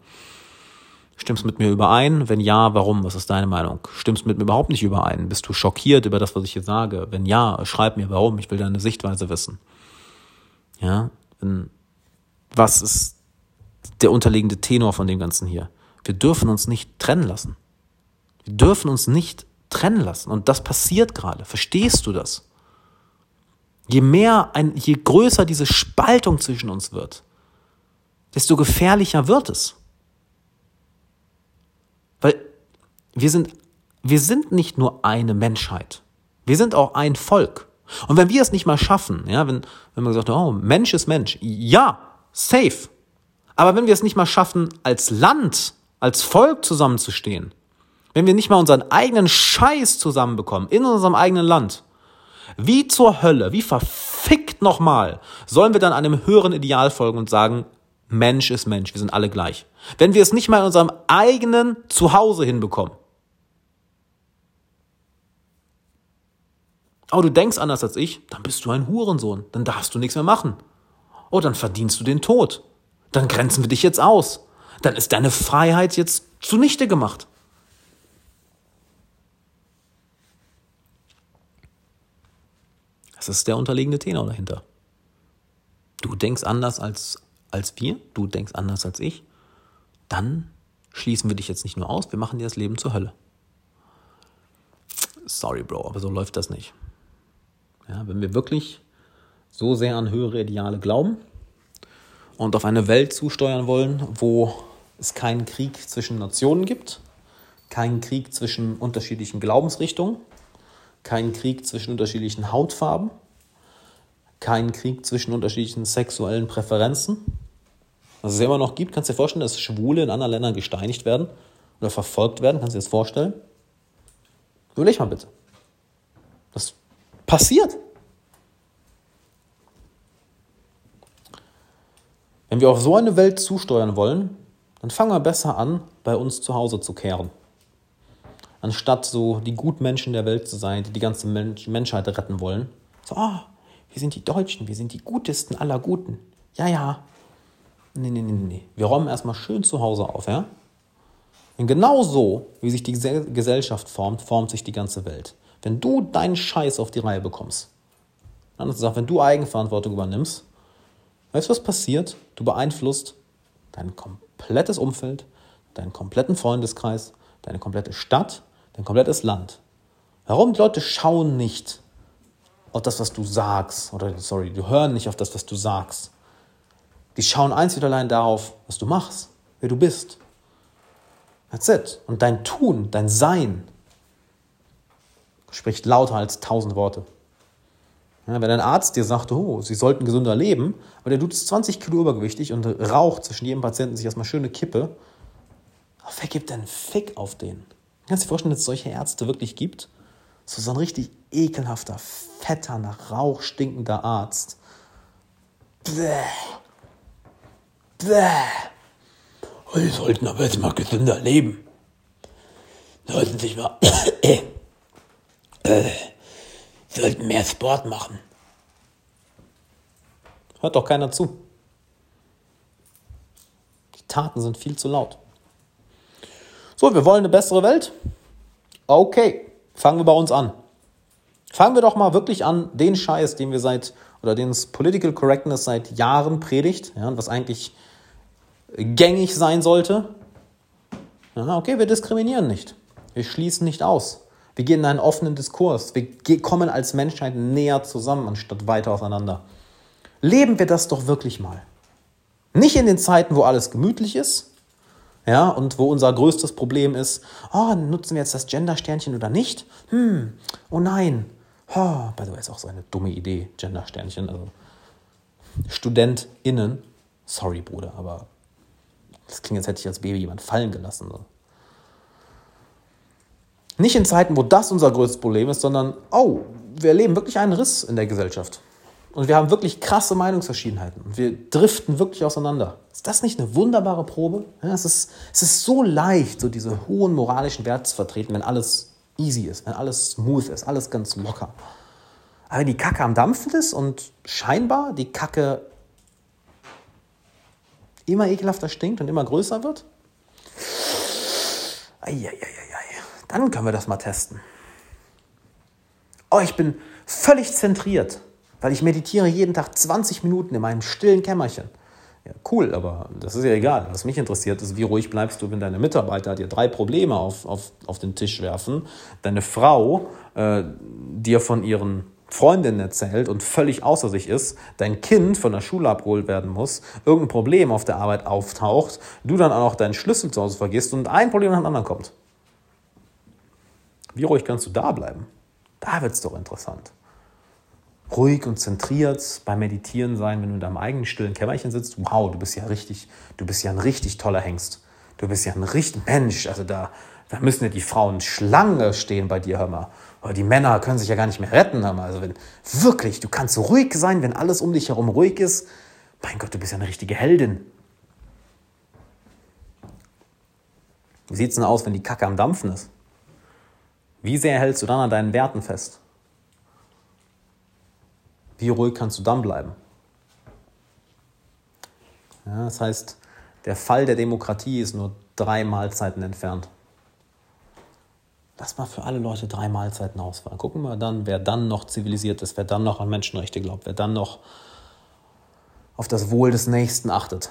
Stimmst mit mir überein? Wenn ja, warum? Was ist deine Meinung? Stimmst mit mir überhaupt nicht überein? Bist du schockiert über das, was ich hier sage? Wenn ja, schreib mir warum. Ich will deine Sichtweise wissen. Ja, was ist der unterliegende Tenor von dem Ganzen hier? Wir dürfen uns nicht trennen lassen. Wir dürfen uns nicht trennen lassen. Und das passiert gerade. Verstehst du das? Je mehr, ein, je größer diese Spaltung zwischen uns wird, desto gefährlicher wird es. Weil wir sind, wir sind nicht nur eine Menschheit. Wir sind auch ein Volk. Und wenn wir es nicht mal schaffen, ja, wenn, wenn man sagt, oh, Mensch ist Mensch, ja, safe. Aber wenn wir es nicht mal schaffen, als Land, als Volk zusammenzustehen, wenn wir nicht mal unseren eigenen Scheiß zusammenbekommen in unserem eigenen Land, wie zur Hölle, wie verfickt nochmal, sollen wir dann einem höheren Ideal folgen und sagen, Mensch ist Mensch, wir sind alle gleich. Wenn wir es nicht mal in unserem eigenen Zuhause hinbekommen. Oh, du denkst anders als ich, dann bist du ein Hurensohn, dann darfst du nichts mehr machen. Oh, dann verdienst du den Tod. Dann grenzen wir dich jetzt aus. Dann ist deine Freiheit jetzt zunichte gemacht. Das ist der unterliegende Tenor dahinter. Du denkst anders als, als wir, du denkst anders als ich, dann schließen wir dich jetzt nicht nur aus, wir machen dir das Leben zur Hölle. Sorry, Bro, aber so läuft das nicht. Ja, wenn wir wirklich so sehr an höhere Ideale glauben und auf eine Welt zusteuern wollen, wo es keinen Krieg zwischen Nationen gibt, keinen Krieg zwischen unterschiedlichen Glaubensrichtungen, keinen Krieg zwischen unterschiedlichen Hautfarben, keinen Krieg zwischen unterschiedlichen sexuellen Präferenzen. Was es immer noch gibt, kannst du dir vorstellen, dass Schwule in anderen Ländern gesteinigt werden oder verfolgt werden? Kannst du dir das vorstellen? Überleg mal bitte. Das passiert. Wenn wir auf so eine Welt zusteuern wollen, dann fangen wir besser an, bei uns zu Hause zu kehren anstatt so die Gutmenschen der Welt zu sein, die die ganze Mensch Menschheit retten wollen. So, oh, Wir sind die Deutschen, wir sind die Gutesten aller Guten. Ja, ja. Nee, nee, nee, nee. Wir räumen erstmal schön zu Hause auf, ja? Und genau so, wie sich die Gesellschaft formt, formt sich die ganze Welt. Wenn du deinen Scheiß auf die Reihe bekommst, ist gesagt, wenn du Eigenverantwortung übernimmst, weißt du, was passiert? Du beeinflusst dein komplettes Umfeld, deinen kompletten Freundeskreis, deine komplette Stadt, dein komplettes Land. Warum? Die Leute schauen nicht auf das, was du sagst. Oder, sorry, die hören nicht auf das, was du sagst. Die schauen einzig und allein darauf, was du machst, wer du bist. That's it. Und dein Tun, dein Sein spricht lauter als tausend Worte. Ja, wenn ein Arzt dir sagt, oh, sie sollten gesünder leben, aber der tut 20 Kilo übergewichtig und raucht zwischen jedem Patienten sich erstmal schöne Kippe, wer gibt denn Fick auf den? Kannst du dir vorstellen, dass es solche Ärzte wirklich gibt? So, so ein richtig ekelhafter, fetter, nach Rauch stinkender Arzt. Bäh. Bäh. Sie sollten aber jetzt mal gesünder leben. Sollten sich mal. Äh, sollten mehr Sport machen. Hört doch keiner zu. Die Taten sind viel zu laut. So, wir wollen eine bessere Welt? Okay, fangen wir bei uns an. Fangen wir doch mal wirklich an, den Scheiß, den wir seit, oder den Political Correctness seit Jahren predigt, ja, was eigentlich gängig sein sollte. Ja, okay, wir diskriminieren nicht. Wir schließen nicht aus. Wir gehen in einen offenen Diskurs. Wir kommen als Menschheit näher zusammen, anstatt weiter auseinander. Leben wir das doch wirklich mal. Nicht in den Zeiten, wo alles gemütlich ist, ja, und wo unser größtes Problem ist, oh, nutzen wir jetzt das Gender-Sternchen oder nicht? Hm, oh nein. Oh, by the way, ist auch so eine dumme Idee, Gender-Sternchen. Also StudentInnen, sorry Bruder, aber das klingt, als hätte ich als Baby jemand fallen gelassen. So. Nicht in Zeiten, wo das unser größtes Problem ist, sondern, oh, wir erleben wirklich einen Riss in der Gesellschaft. Und wir haben wirklich krasse Meinungsverschiedenheiten. Und wir driften wirklich auseinander. Ist das nicht eine wunderbare Probe? Ja, es, ist, es ist so leicht, so diese hohen moralischen Werte zu vertreten, wenn alles easy ist, wenn alles smooth ist, alles ganz locker. Aber wenn die Kacke am Dampfen ist und scheinbar die Kacke immer ekelhafter stinkt und immer größer wird, dann können wir das mal testen. Oh, ich bin völlig zentriert weil ich meditiere jeden Tag 20 Minuten in meinem stillen Kämmerchen. Ja, cool, aber das ist ja egal. Was mich interessiert, ist, wie ruhig bleibst du, wenn deine Mitarbeiter dir drei Probleme auf, auf, auf den Tisch werfen, deine Frau äh, dir von ihren Freundinnen erzählt und völlig außer sich ist, dein Kind von der Schule abgeholt werden muss, irgendein Problem auf der Arbeit auftaucht, du dann auch deinen Schlüssel zu Hause vergisst und ein Problem nach dem anderen kommt. Wie ruhig kannst du da bleiben? Da wird es doch interessant ruhig und zentriert beim Meditieren sein, wenn du in deinem eigenen stillen Kämmerchen sitzt. Wow, du bist ja richtig, du bist ja ein richtig toller Hengst. Du bist ja ein richtig Mensch. Also da, da müssen ja die Frauen Schlange stehen bei dir, hör mal. Oder die Männer können sich ja gar nicht mehr retten, hör mal. Also wenn, wirklich, du kannst so ruhig sein, wenn alles um dich herum ruhig ist. Mein Gott, du bist ja eine richtige Heldin. Wie sieht es denn aus, wenn die Kacke am Dampfen ist? Wie sehr hältst du dann an deinen Werten fest? Wie ruhig kannst du dann bleiben? Ja, das heißt, der Fall der Demokratie ist nur drei Mahlzeiten entfernt. Lass mal für alle Leute drei Mahlzeiten ausfallen. Gucken wir dann, wer dann noch zivilisiert ist, wer dann noch an Menschenrechte glaubt, wer dann noch auf das Wohl des Nächsten achtet.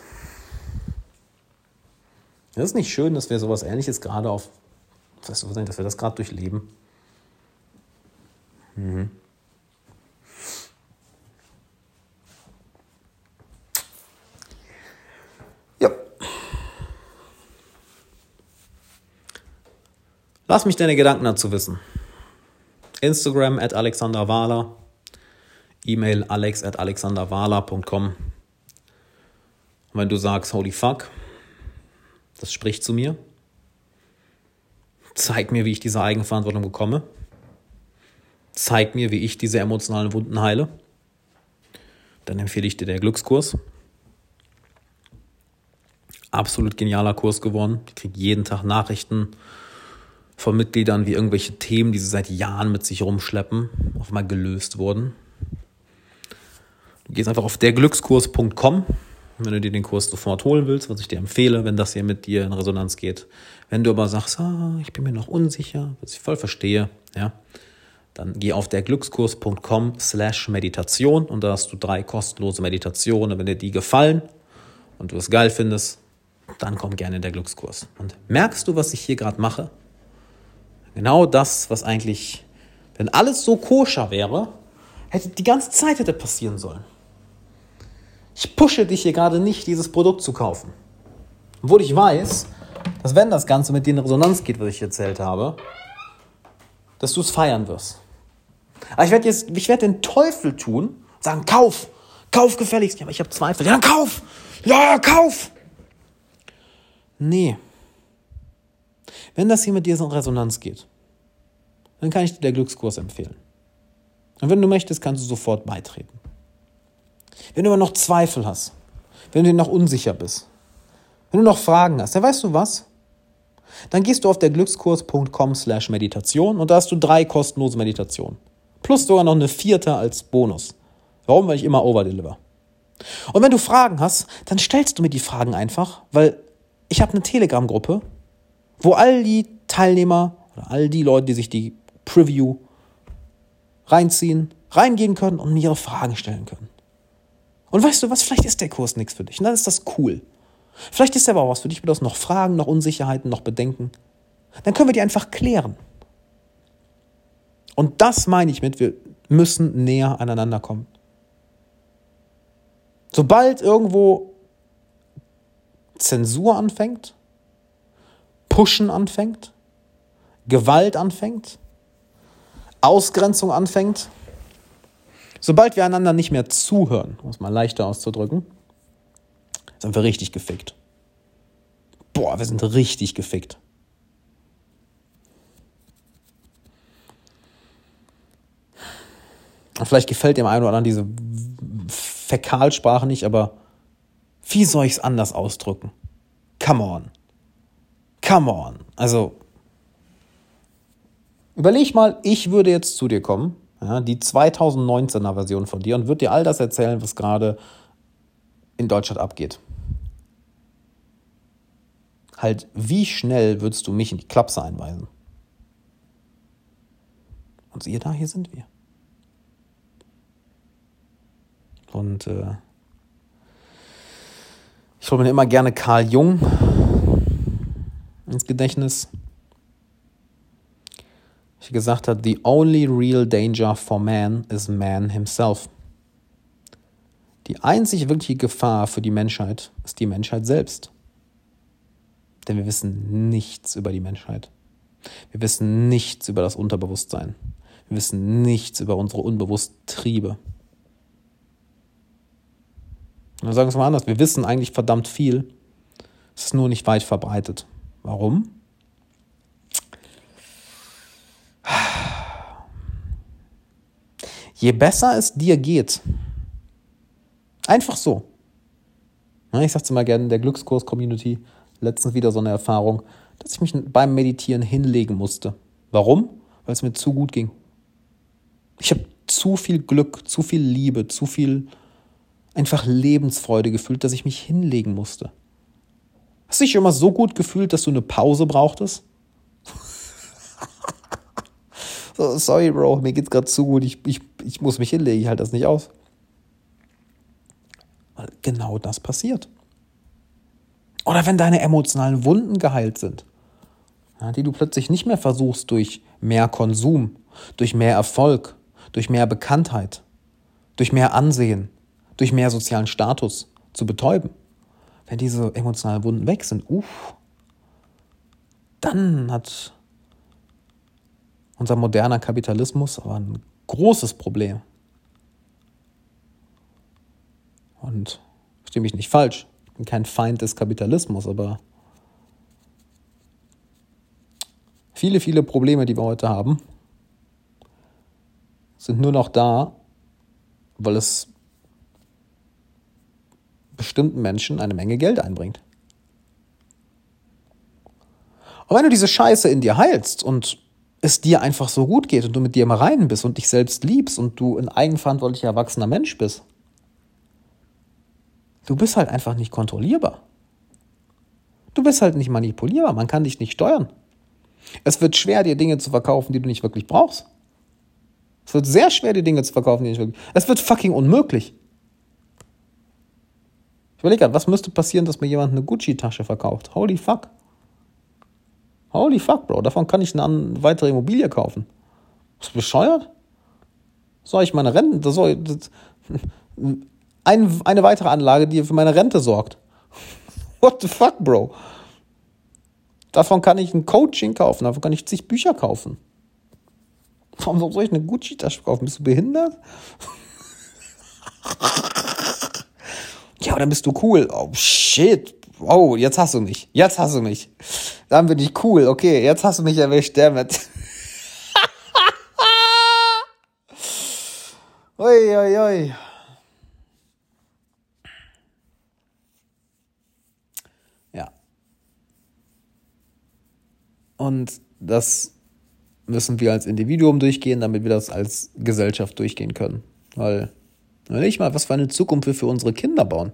Das ist nicht schön, dass wir sowas Ähnliches gerade auf, dass wir das gerade durchleben. Mhm. Lass mich deine Gedanken dazu wissen. Instagram at Alexander Wahler, E-Mail alex at alexanderwahler.com. Wenn du sagst, holy fuck, das spricht zu mir, zeig mir, wie ich diese Eigenverantwortung bekomme, zeig mir, wie ich diese emotionalen Wunden heile, dann empfehle ich dir der Glückskurs. Absolut genialer Kurs geworden. Ich kriege jeden Tag Nachrichten von Mitgliedern, wie irgendwelche Themen, die sie seit Jahren mit sich rumschleppen, auf einmal gelöst wurden. Du gehst einfach auf derglückskurs.com, wenn du dir den Kurs sofort holen willst, was ich dir empfehle, wenn das hier mit dir in Resonanz geht. Wenn du aber sagst, ah, ich bin mir noch unsicher, was ich voll verstehe, ja, dann geh auf derglückskurs.com slash Meditation und da hast du drei kostenlose Meditationen. Wenn dir die gefallen und du es geil findest, dann komm gerne in der Glückskurs. Und merkst du, was ich hier gerade mache? Genau das, was eigentlich, wenn alles so koscher wäre, hätte die ganze Zeit hätte passieren sollen. Ich pushe dich hier gerade nicht, dieses Produkt zu kaufen. Obwohl ich weiß, dass wenn das Ganze mit dir in Resonanz geht, was ich erzählt habe, dass du es feiern wirst. Aber ich werde jetzt, ich werde den Teufel tun, sagen, kauf, kauf gefälligst. Ja, aber ich habe Zweifel. Ja, kauf! Ja, kauf! Nee. Wenn das hier mit dir so in Resonanz geht, dann kann ich dir der Glückskurs empfehlen. Und wenn du möchtest, kannst du sofort beitreten. Wenn du aber noch Zweifel hast, wenn du dir noch unsicher bist, wenn du noch Fragen hast, dann weißt du was? Dann gehst du auf der glückskurs.com slash Meditation und da hast du drei kostenlose Meditationen. Plus sogar noch eine vierte als Bonus. Warum? Weil ich immer overdeliver. Und wenn du Fragen hast, dann stellst du mir die Fragen einfach, weil ich habe eine Telegram-Gruppe, wo all die Teilnehmer oder all die Leute, die sich die Preview reinziehen, reingehen können und mir ihre Fragen stellen können. Und weißt du was, vielleicht ist der Kurs nichts für dich. Und dann ist das cool. Vielleicht ist er aber auch was für dich, hast noch Fragen, noch Unsicherheiten, noch Bedenken. Dann können wir die einfach klären. Und das meine ich mit, wir müssen näher aneinander kommen. Sobald irgendwo Zensur anfängt, Pushen anfängt, Gewalt anfängt, Ausgrenzung anfängt, sobald wir einander nicht mehr zuhören, um es mal leichter auszudrücken, sind wir richtig gefickt. Boah, wir sind richtig gefickt. Vielleicht gefällt dem einen oder anderen diese Fäkalsprache nicht, aber wie soll ich es anders ausdrücken? Come on. Come on. Also, überleg mal, ich würde jetzt zu dir kommen, ja, die 2019er Version von dir, und würde dir all das erzählen, was gerade in Deutschland abgeht. Halt, wie schnell würdest du mich in die Klapse einweisen? Und siehe da, hier sind wir. Und äh, ich hole mir immer gerne Karl Jung ins Gedächtnis. Ich gesagt hat, the only real danger for man is man himself. Die einzig wirkliche Gefahr für die Menschheit ist die Menschheit selbst. Denn wir wissen nichts über die Menschheit. Wir wissen nichts über das Unterbewusstsein. Wir wissen nichts über unsere unbewussten Triebe. Dann sagen wir es mal anders. Wir wissen eigentlich verdammt viel. Es ist nur nicht weit verbreitet. Warum? Je besser es dir geht, einfach so. Ich sag's immer gerne in der Glückskurs-Community, letztens wieder so eine Erfahrung, dass ich mich beim Meditieren hinlegen musste. Warum? Weil es mir zu gut ging. Ich habe zu viel Glück, zu viel Liebe, zu viel einfach Lebensfreude gefühlt, dass ich mich hinlegen musste. Hast du dich immer so gut gefühlt, dass du eine Pause brauchtest? so, sorry, Bro, mir geht's gerade zu gut, ich, ich, ich muss mich hinlegen, ich halte das nicht aus. Weil genau das passiert. Oder wenn deine emotionalen Wunden geheilt sind, ja, die du plötzlich nicht mehr versuchst durch mehr Konsum, durch mehr Erfolg, durch mehr Bekanntheit, durch mehr Ansehen, durch mehr sozialen Status zu betäuben. Wenn diese emotionalen Wunden weg sind, uff, dann hat unser moderner Kapitalismus aber ein großes Problem. Und verstehe mich nicht falsch, bin kein Feind des Kapitalismus, aber viele, viele Probleme, die wir heute haben, sind nur noch da, weil es bestimmten Menschen eine Menge Geld einbringt. Und wenn du diese Scheiße in dir heilst und es dir einfach so gut geht und du mit dir im Reinen bist und dich selbst liebst und du ein eigenverantwortlicher erwachsener Mensch bist, Du bist halt einfach nicht kontrollierbar. Du bist halt nicht manipulierbar. Man kann dich nicht steuern. Es wird schwer, dir Dinge zu verkaufen, die du nicht wirklich brauchst. Es wird sehr schwer, dir Dinge zu verkaufen, die du nicht wirklich. Es wird fucking unmöglich. Ich überlege gerade, was müsste passieren, dass mir jemand eine Gucci-Tasche verkauft? Holy fuck. Holy fuck, Bro. Davon kann ich eine weitere Immobilie kaufen. Bist du bescheuert? Soll ich meine Rente, das soll, das, ein, eine weitere Anlage, die für meine Rente sorgt. What the fuck, Bro? Davon kann ich ein Coaching kaufen, davon kann ich zig Bücher kaufen. Warum soll ich eine Gucci-Tasche kaufen? Bist du behindert? Ja, dann bist du cool. Oh, shit. Oh, jetzt hast du mich. Jetzt hast du mich. Dann bin ich cool. Okay, jetzt hast du mich erwischt, damit. ui, ui, ui. Und das müssen wir als Individuum durchgehen, damit wir das als Gesellschaft durchgehen können. Weil nicht mal, was für eine Zukunft wir für unsere Kinder bauen.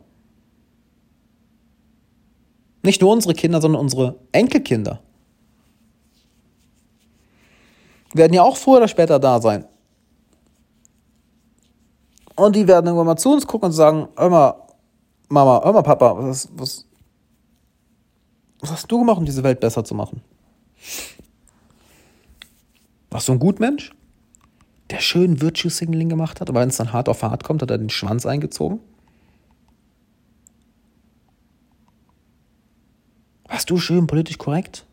Nicht nur unsere Kinder, sondern unsere Enkelkinder. Werden ja auch früher oder später da sein. Und die werden irgendwann mal zu uns gucken und sagen, hör Mama, hör Papa, was, was, was hast du gemacht, um diese Welt besser zu machen? Warst du ein Gutmensch? der schön Virtue Signaling gemacht hat, aber wenn es dann hart auf hart kommt, hat er den Schwanz eingezogen? Warst du schön politisch korrekt?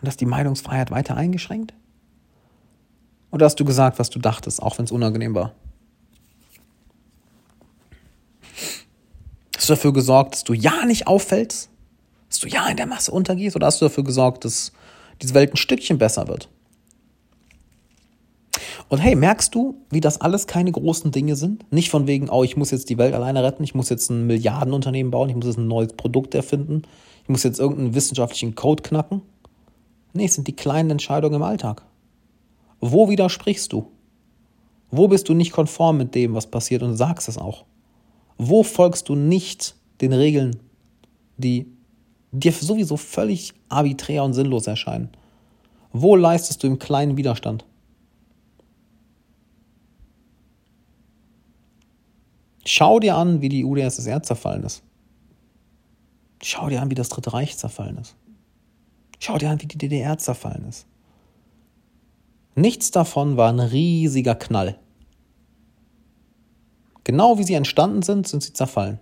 Und hast die Meinungsfreiheit weiter eingeschränkt? Oder hast du gesagt, was du dachtest, auch wenn es unangenehm war? Hast du dafür gesorgt, dass du ja nicht auffällst? Dass du ja in der Masse untergehst? Oder hast du dafür gesorgt, dass diese Welt ein Stückchen besser wird? Und hey, merkst du, wie das alles keine großen Dinge sind? Nicht von wegen, oh, ich muss jetzt die Welt alleine retten, ich muss jetzt ein Milliardenunternehmen bauen, ich muss jetzt ein neues Produkt erfinden, ich muss jetzt irgendeinen wissenschaftlichen Code knacken. Nee, es sind die kleinen Entscheidungen im Alltag. Wo widersprichst du? Wo bist du nicht konform mit dem, was passiert und sagst es auch? Wo folgst du nicht den Regeln, die dir sowieso völlig arbiträr und sinnlos erscheinen? Wo leistest du im kleinen Widerstand? Schau dir an, wie die UdSSR zerfallen ist. Schau dir an, wie das Dritte Reich zerfallen ist. Schau dir an, wie die DDR zerfallen ist. Nichts davon war ein riesiger Knall. Genau wie sie entstanden sind, sind sie zerfallen.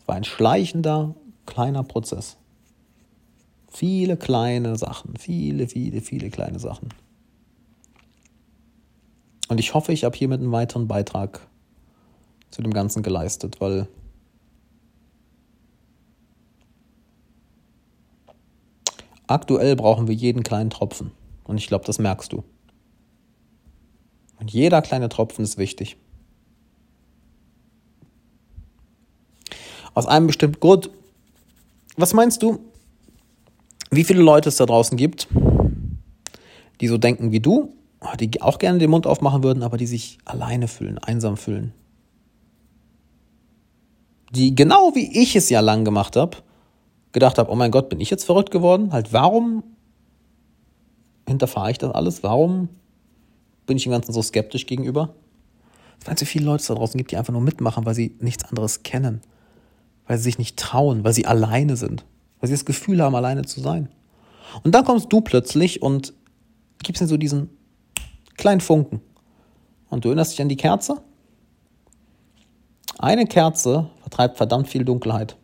Es war ein schleichender, kleiner Prozess. Viele kleine Sachen, viele, viele, viele kleine Sachen. Und ich hoffe, ich habe hiermit einen weiteren Beitrag zu dem Ganzen geleistet, weil aktuell brauchen wir jeden kleinen Tropfen. Und ich glaube, das merkst du. Und jeder kleine Tropfen ist wichtig. Aus einem bestimmten Grund. Was meinst du, wie viele Leute es da draußen gibt, die so denken wie du, die auch gerne den Mund aufmachen würden, aber die sich alleine fühlen, einsam fühlen, die genau wie ich es ja lang gemacht habe, gedacht habe, oh mein Gott, bin ich jetzt verrückt geworden? Halt, warum hinterfahre ich das alles? Warum bin ich dem Ganzen so skeptisch gegenüber? Weil es so viele Leute da draußen gibt, die einfach nur mitmachen, weil sie nichts anderes kennen. Weil sie sich nicht trauen, weil sie alleine sind. Weil sie das Gefühl haben, alleine zu sein. Und dann kommst du plötzlich und gibst ihnen so diesen kleinen Funken. Und du erinnerst dich an die Kerze? Eine Kerze vertreibt verdammt viel Dunkelheit.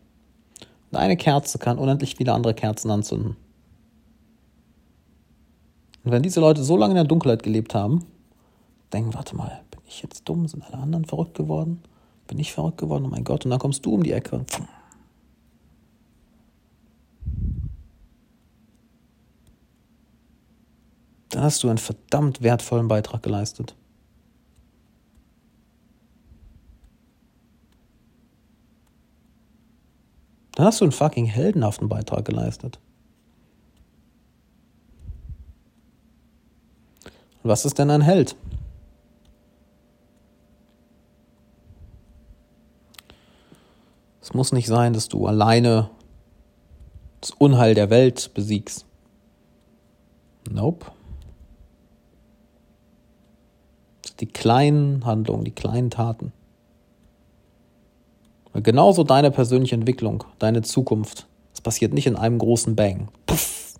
Und eine Kerze kann unendlich viele andere Kerzen anzünden. Und wenn diese Leute so lange in der Dunkelheit gelebt haben, denken, warte mal, bin ich jetzt dumm? Sind alle anderen verrückt geworden? Bin ich verrückt geworden? Oh mein Gott. Und dann kommst du um die Ecke. Dann hast du einen verdammt wertvollen Beitrag geleistet. Dann hast du einen fucking heldenhaften Beitrag geleistet. Und was ist denn ein Held? Es muss nicht sein, dass du alleine das Unheil der Welt besiegst. Nope. Die kleinen Handlungen, die kleinen Taten. Genauso deine persönliche Entwicklung, deine Zukunft. Es passiert nicht in einem großen Bang. Puff.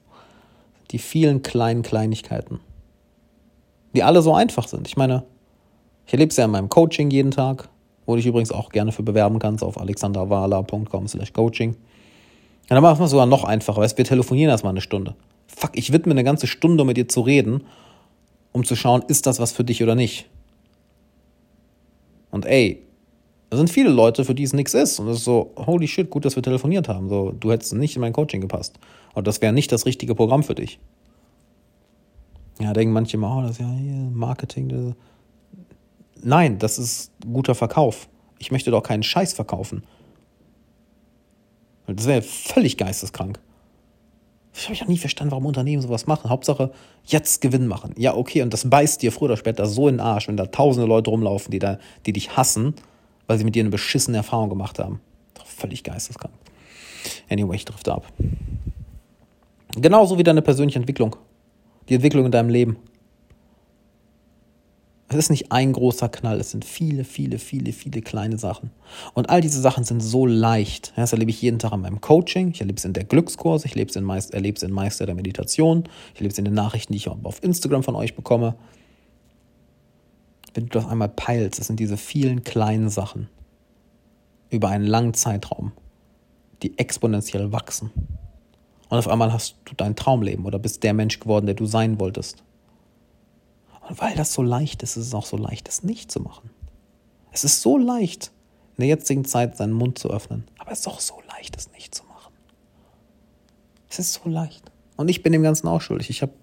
Die vielen kleinen Kleinigkeiten. Die alle so einfach sind. Ich meine, ich erlebe es ja in meinem Coaching jeden Tag, wo du dich übrigens auch gerne für bewerben kannst auf alexanderwala.com slash coaching. Ja, dann machen wir es sogar noch einfacher, weißt wir telefonieren erstmal eine Stunde. Fuck, ich widme eine ganze Stunde, um mit dir zu reden, um zu schauen, ist das was für dich oder nicht. Und ey, da sind viele Leute, für die es nichts ist. Und das ist so, holy shit, gut, dass wir telefoniert haben. So, du hättest nicht in mein Coaching gepasst. Und das wäre nicht das richtige Programm für dich. Ja, denken manche immer, oh, das ist ja Marketing. Das Nein, das ist guter Verkauf. Ich möchte doch keinen Scheiß verkaufen. Das wäre völlig geisteskrank. Ich habe ja nie verstanden, warum Unternehmen sowas machen. Hauptsache, jetzt Gewinn machen. Ja, okay, und das beißt dir früher oder später so in den Arsch, wenn da tausende Leute rumlaufen, die, da, die dich hassen, weil sie mit dir eine beschissene Erfahrung gemacht haben. Doch völlig geisteskrank. Anyway, ich drifte ab. Genauso wie deine persönliche Entwicklung. Die Entwicklung in deinem Leben. Es ist nicht ein großer Knall, es sind viele, viele, viele, viele kleine Sachen. Und all diese Sachen sind so leicht. Das erlebe ich jeden Tag in meinem Coaching, ich erlebe es in der Glückskurs, ich erlebe es in, Meist, erlebe es in Meister der Meditation, ich erlebe es in den Nachrichten, die ich auf Instagram von euch bekomme. Wenn du das einmal peilst, das sind diese vielen kleinen Sachen über einen langen Zeitraum, die exponentiell wachsen. Und auf einmal hast du dein Traumleben oder bist der Mensch geworden, der du sein wolltest. Und weil das so leicht ist, ist es auch so leicht, es nicht zu machen. Es ist so leicht, in der jetzigen Zeit seinen Mund zu öffnen. Aber es ist auch so leicht, es nicht zu machen. Es ist so leicht. Und ich bin dem Ganzen auch schuldig. Ich habe,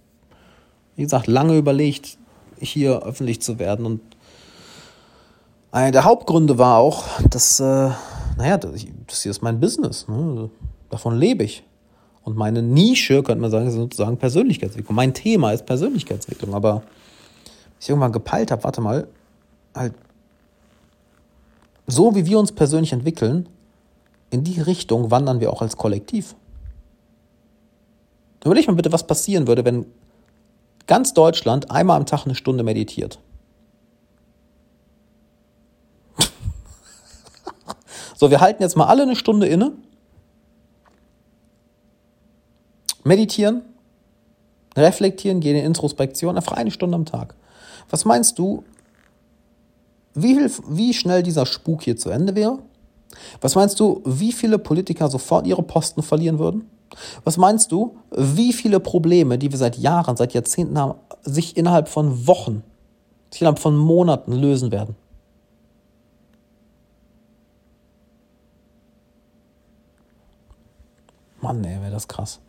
wie gesagt, lange überlegt, hier öffentlich zu werden. Und einer der Hauptgründe war auch, dass, äh, naja, das hier ist mein Business. Ne? Davon lebe ich. Und meine Nische, könnte man sagen, ist sozusagen Persönlichkeitsentwicklung. Mein Thema ist Persönlichkeitsentwicklung. Aber ich irgendwann gepeilt habe, warte mal, halt, so wie wir uns persönlich entwickeln, in die Richtung wandern wir auch als Kollektiv. Überleg mal bitte, was passieren würde, wenn ganz Deutschland einmal am Tag eine Stunde meditiert. so, wir halten jetzt mal alle eine Stunde inne, meditieren, reflektieren, gehen in Introspektion, einfach eine Stunde am Tag. Was meinst du, wie, wie schnell dieser Spuk hier zu Ende wäre? Was meinst du, wie viele Politiker sofort ihre Posten verlieren würden? Was meinst du, wie viele Probleme, die wir seit Jahren, seit Jahrzehnten haben, sich innerhalb von Wochen, sich innerhalb von Monaten lösen werden? Mann, ey, wäre das krass.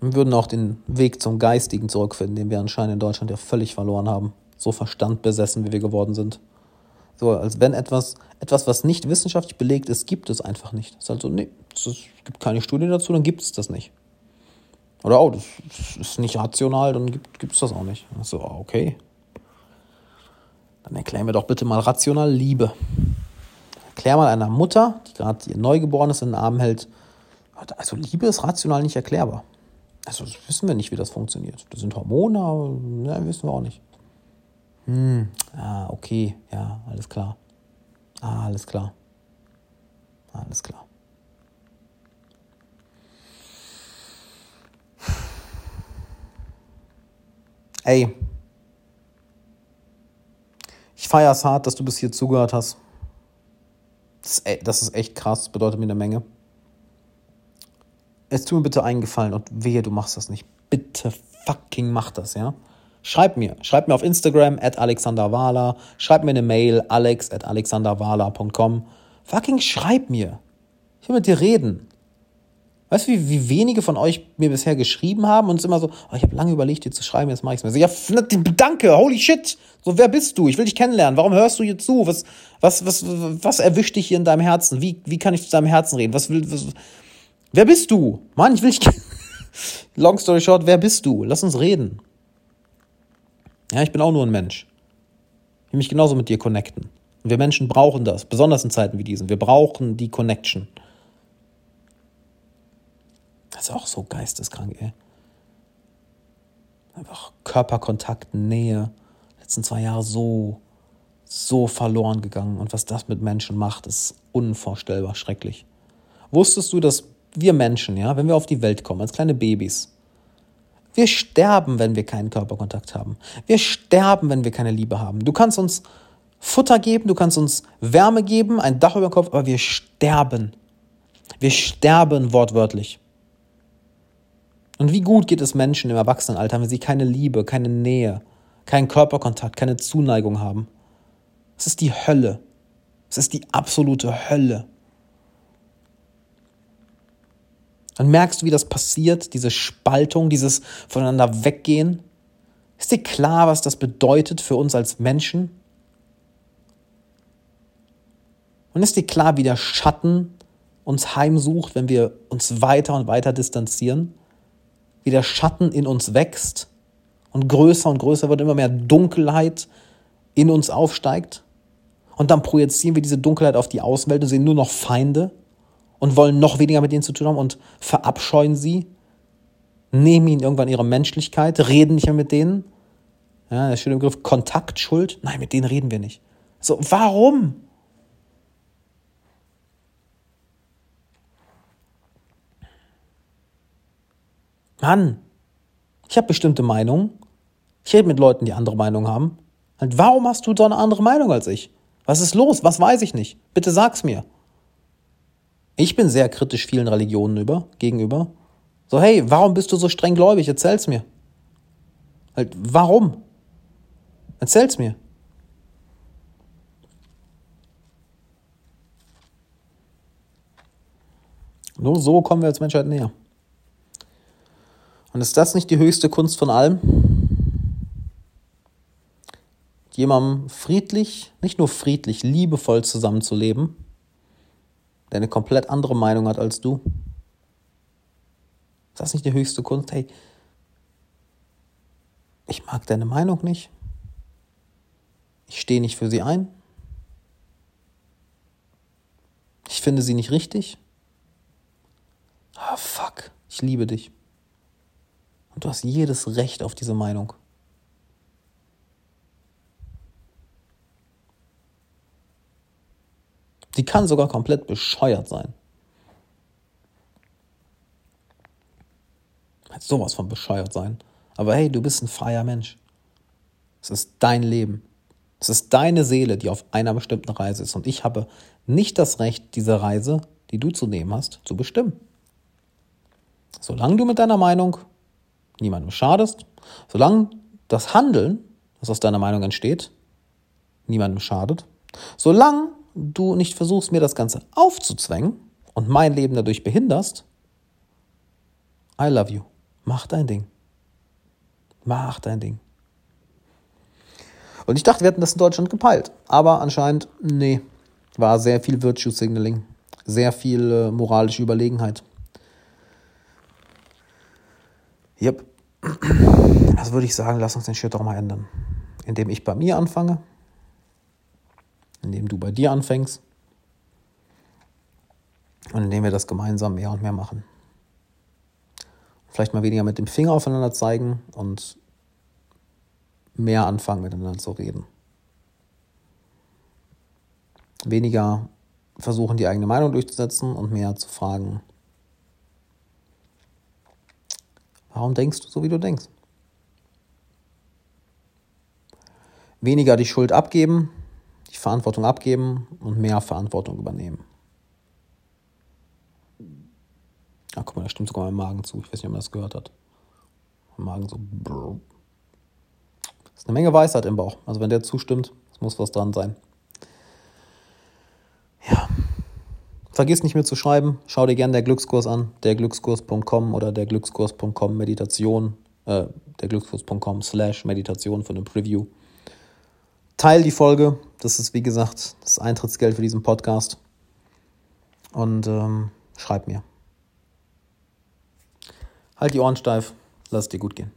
Wir würden auch den Weg zum Geistigen zurückfinden, den wir anscheinend in Deutschland ja völlig verloren haben. So verstandbesessen, wie wir geworden sind. So, als wenn etwas, etwas, was nicht wissenschaftlich belegt ist, gibt es einfach nicht. Es ist also, nee, es gibt keine Studie dazu, dann gibt es das nicht. Oder, oh, das ist nicht rational, dann gibt es das auch nicht. So, okay. Dann erklären wir doch bitte mal rational Liebe. Erklär mal einer Mutter, die gerade ihr Neugeborenes in den Arm hält, also Liebe ist rational nicht erklärbar. Also wissen wir nicht, wie das funktioniert. Das sind Hormone, aber ne, wissen wir auch nicht. Hm, ah, okay, ja, alles klar. Ah, alles klar. Alles klar. Ey, ich feiere es hart, dass du bis hier zugehört hast. Das ist, e, echt krass, das bedeutet mir eine Menge es tut mir bitte einen Gefallen und wehe, du machst das nicht. Bitte fucking mach das, ja? Schreib mir. Schreib mir auf Instagram at alexanderwala. Schreib mir eine Mail alex at alexanderwala.com. Fucking schreib mir. Ich will mit dir reden. Weißt du, wie, wie wenige von euch mir bisher geschrieben haben und es immer so, oh, ich habe lange überlegt, dir zu schreiben, jetzt mache ich es mir. Ja, danke, holy shit. So, wer bist du? Ich will dich kennenlernen. Warum hörst du hier zu? Was, was, was, was erwischt dich hier in deinem Herzen? Wie, wie kann ich zu deinem Herzen reden? Was will, was, Wer bist du? Mann, ich will dich. Long story short, wer bist du? Lass uns reden. Ja, ich bin auch nur ein Mensch. Ich will mich genauso mit dir connecten. Und wir Menschen brauchen das, besonders in Zeiten wie diesen. Wir brauchen die Connection. Das ist auch so geisteskrank, ey. Einfach Körperkontakt, Nähe. Letzten zwei Jahre so, so verloren gegangen. Und was das mit Menschen macht, ist unvorstellbar schrecklich. Wusstest du, dass wir Menschen, ja, wenn wir auf die Welt kommen, als kleine Babys, wir sterben, wenn wir keinen Körperkontakt haben. Wir sterben, wenn wir keine Liebe haben. Du kannst uns Futter geben, du kannst uns Wärme geben, ein Dach über dem Kopf, aber wir sterben. Wir sterben wortwörtlich. Und wie gut geht es Menschen im Erwachsenenalter, wenn sie keine Liebe, keine Nähe, keinen Körperkontakt, keine Zuneigung haben? Es ist die Hölle. Es ist die absolute Hölle. Dann merkst du, wie das passiert, diese Spaltung, dieses voneinander weggehen. Ist dir klar, was das bedeutet für uns als Menschen? Und ist dir klar, wie der Schatten uns heimsucht, wenn wir uns weiter und weiter distanzieren? Wie der Schatten in uns wächst und größer und größer wird, immer mehr Dunkelheit in uns aufsteigt? Und dann projizieren wir diese Dunkelheit auf die Außenwelt und sehen nur noch Feinde und wollen noch weniger mit ihnen zu tun haben und verabscheuen sie, nehmen ihnen irgendwann ihre Menschlichkeit, reden nicht mehr mit denen. Ja, der schöne Begriff Kontaktschuld. Nein, mit denen reden wir nicht. So, warum? Mann, ich habe bestimmte Meinungen. Ich rede mit Leuten, die andere Meinungen haben. Und warum hast du so eine andere Meinung als ich? Was ist los? Was weiß ich nicht? Bitte sag's mir. Ich bin sehr kritisch vielen Religionen über, gegenüber. So, hey, warum bist du so streng gläubig? Erzähl's mir. Halt, warum? Erzähl's mir. Nur so kommen wir als Menschheit näher. Und ist das nicht die höchste Kunst von allem? Jemandem friedlich, nicht nur friedlich, liebevoll zusammenzuleben der eine komplett andere Meinung hat als du? Ist das nicht die höchste Kunst? Hey, ich mag deine Meinung nicht. Ich stehe nicht für sie ein. Ich finde sie nicht richtig. Ah, fuck, ich liebe dich. Und du hast jedes Recht auf diese Meinung. Die kann sogar komplett bescheuert sein. Hat sowas von bescheuert sein. Aber hey, du bist ein freier Mensch. Es ist dein Leben. Es ist deine Seele, die auf einer bestimmten Reise ist. Und ich habe nicht das Recht, diese Reise, die du zu nehmen hast, zu bestimmen. Solange du mit deiner Meinung niemandem schadest, solange das Handeln, das aus deiner Meinung entsteht, niemandem schadet, solange du nicht versuchst, mir das Ganze aufzuzwängen und mein Leben dadurch behinderst, I love you. Mach dein Ding. Mach dein Ding. Und ich dachte, wir hätten das in Deutschland gepeilt. Aber anscheinend, nee, war sehr viel Virtue Signaling, sehr viel äh, moralische Überlegenheit. Yep. Also würde ich sagen, lass uns den Shit doch mal ändern. Indem ich bei mir anfange indem du bei dir anfängst und indem wir das gemeinsam mehr und mehr machen. Vielleicht mal weniger mit dem Finger aufeinander zeigen und mehr anfangen miteinander zu reden. Weniger versuchen, die eigene Meinung durchzusetzen und mehr zu fragen, warum denkst du so, wie du denkst? Weniger die Schuld abgeben, Verantwortung abgeben und mehr Verantwortung übernehmen. Ach, guck mal, da stimmt sogar mein Magen zu. Ich weiß nicht, ob man das gehört hat. Mein Magen so. Das ist eine Menge Weisheit im Bauch. Also, wenn der zustimmt, muss was dran sein. Ja. Vergiss nicht mehr zu schreiben. Schau dir gerne der Glückskurs an. derglückskurs.com oder derglückskurs.com Meditation. Äh, derglückskurs.com slash Meditation für eine Preview. Teil die Folge. Das ist, wie gesagt, das Eintrittsgeld für diesen Podcast. Und ähm, schreib mir. Halt die Ohren steif. Lass es dir gut gehen.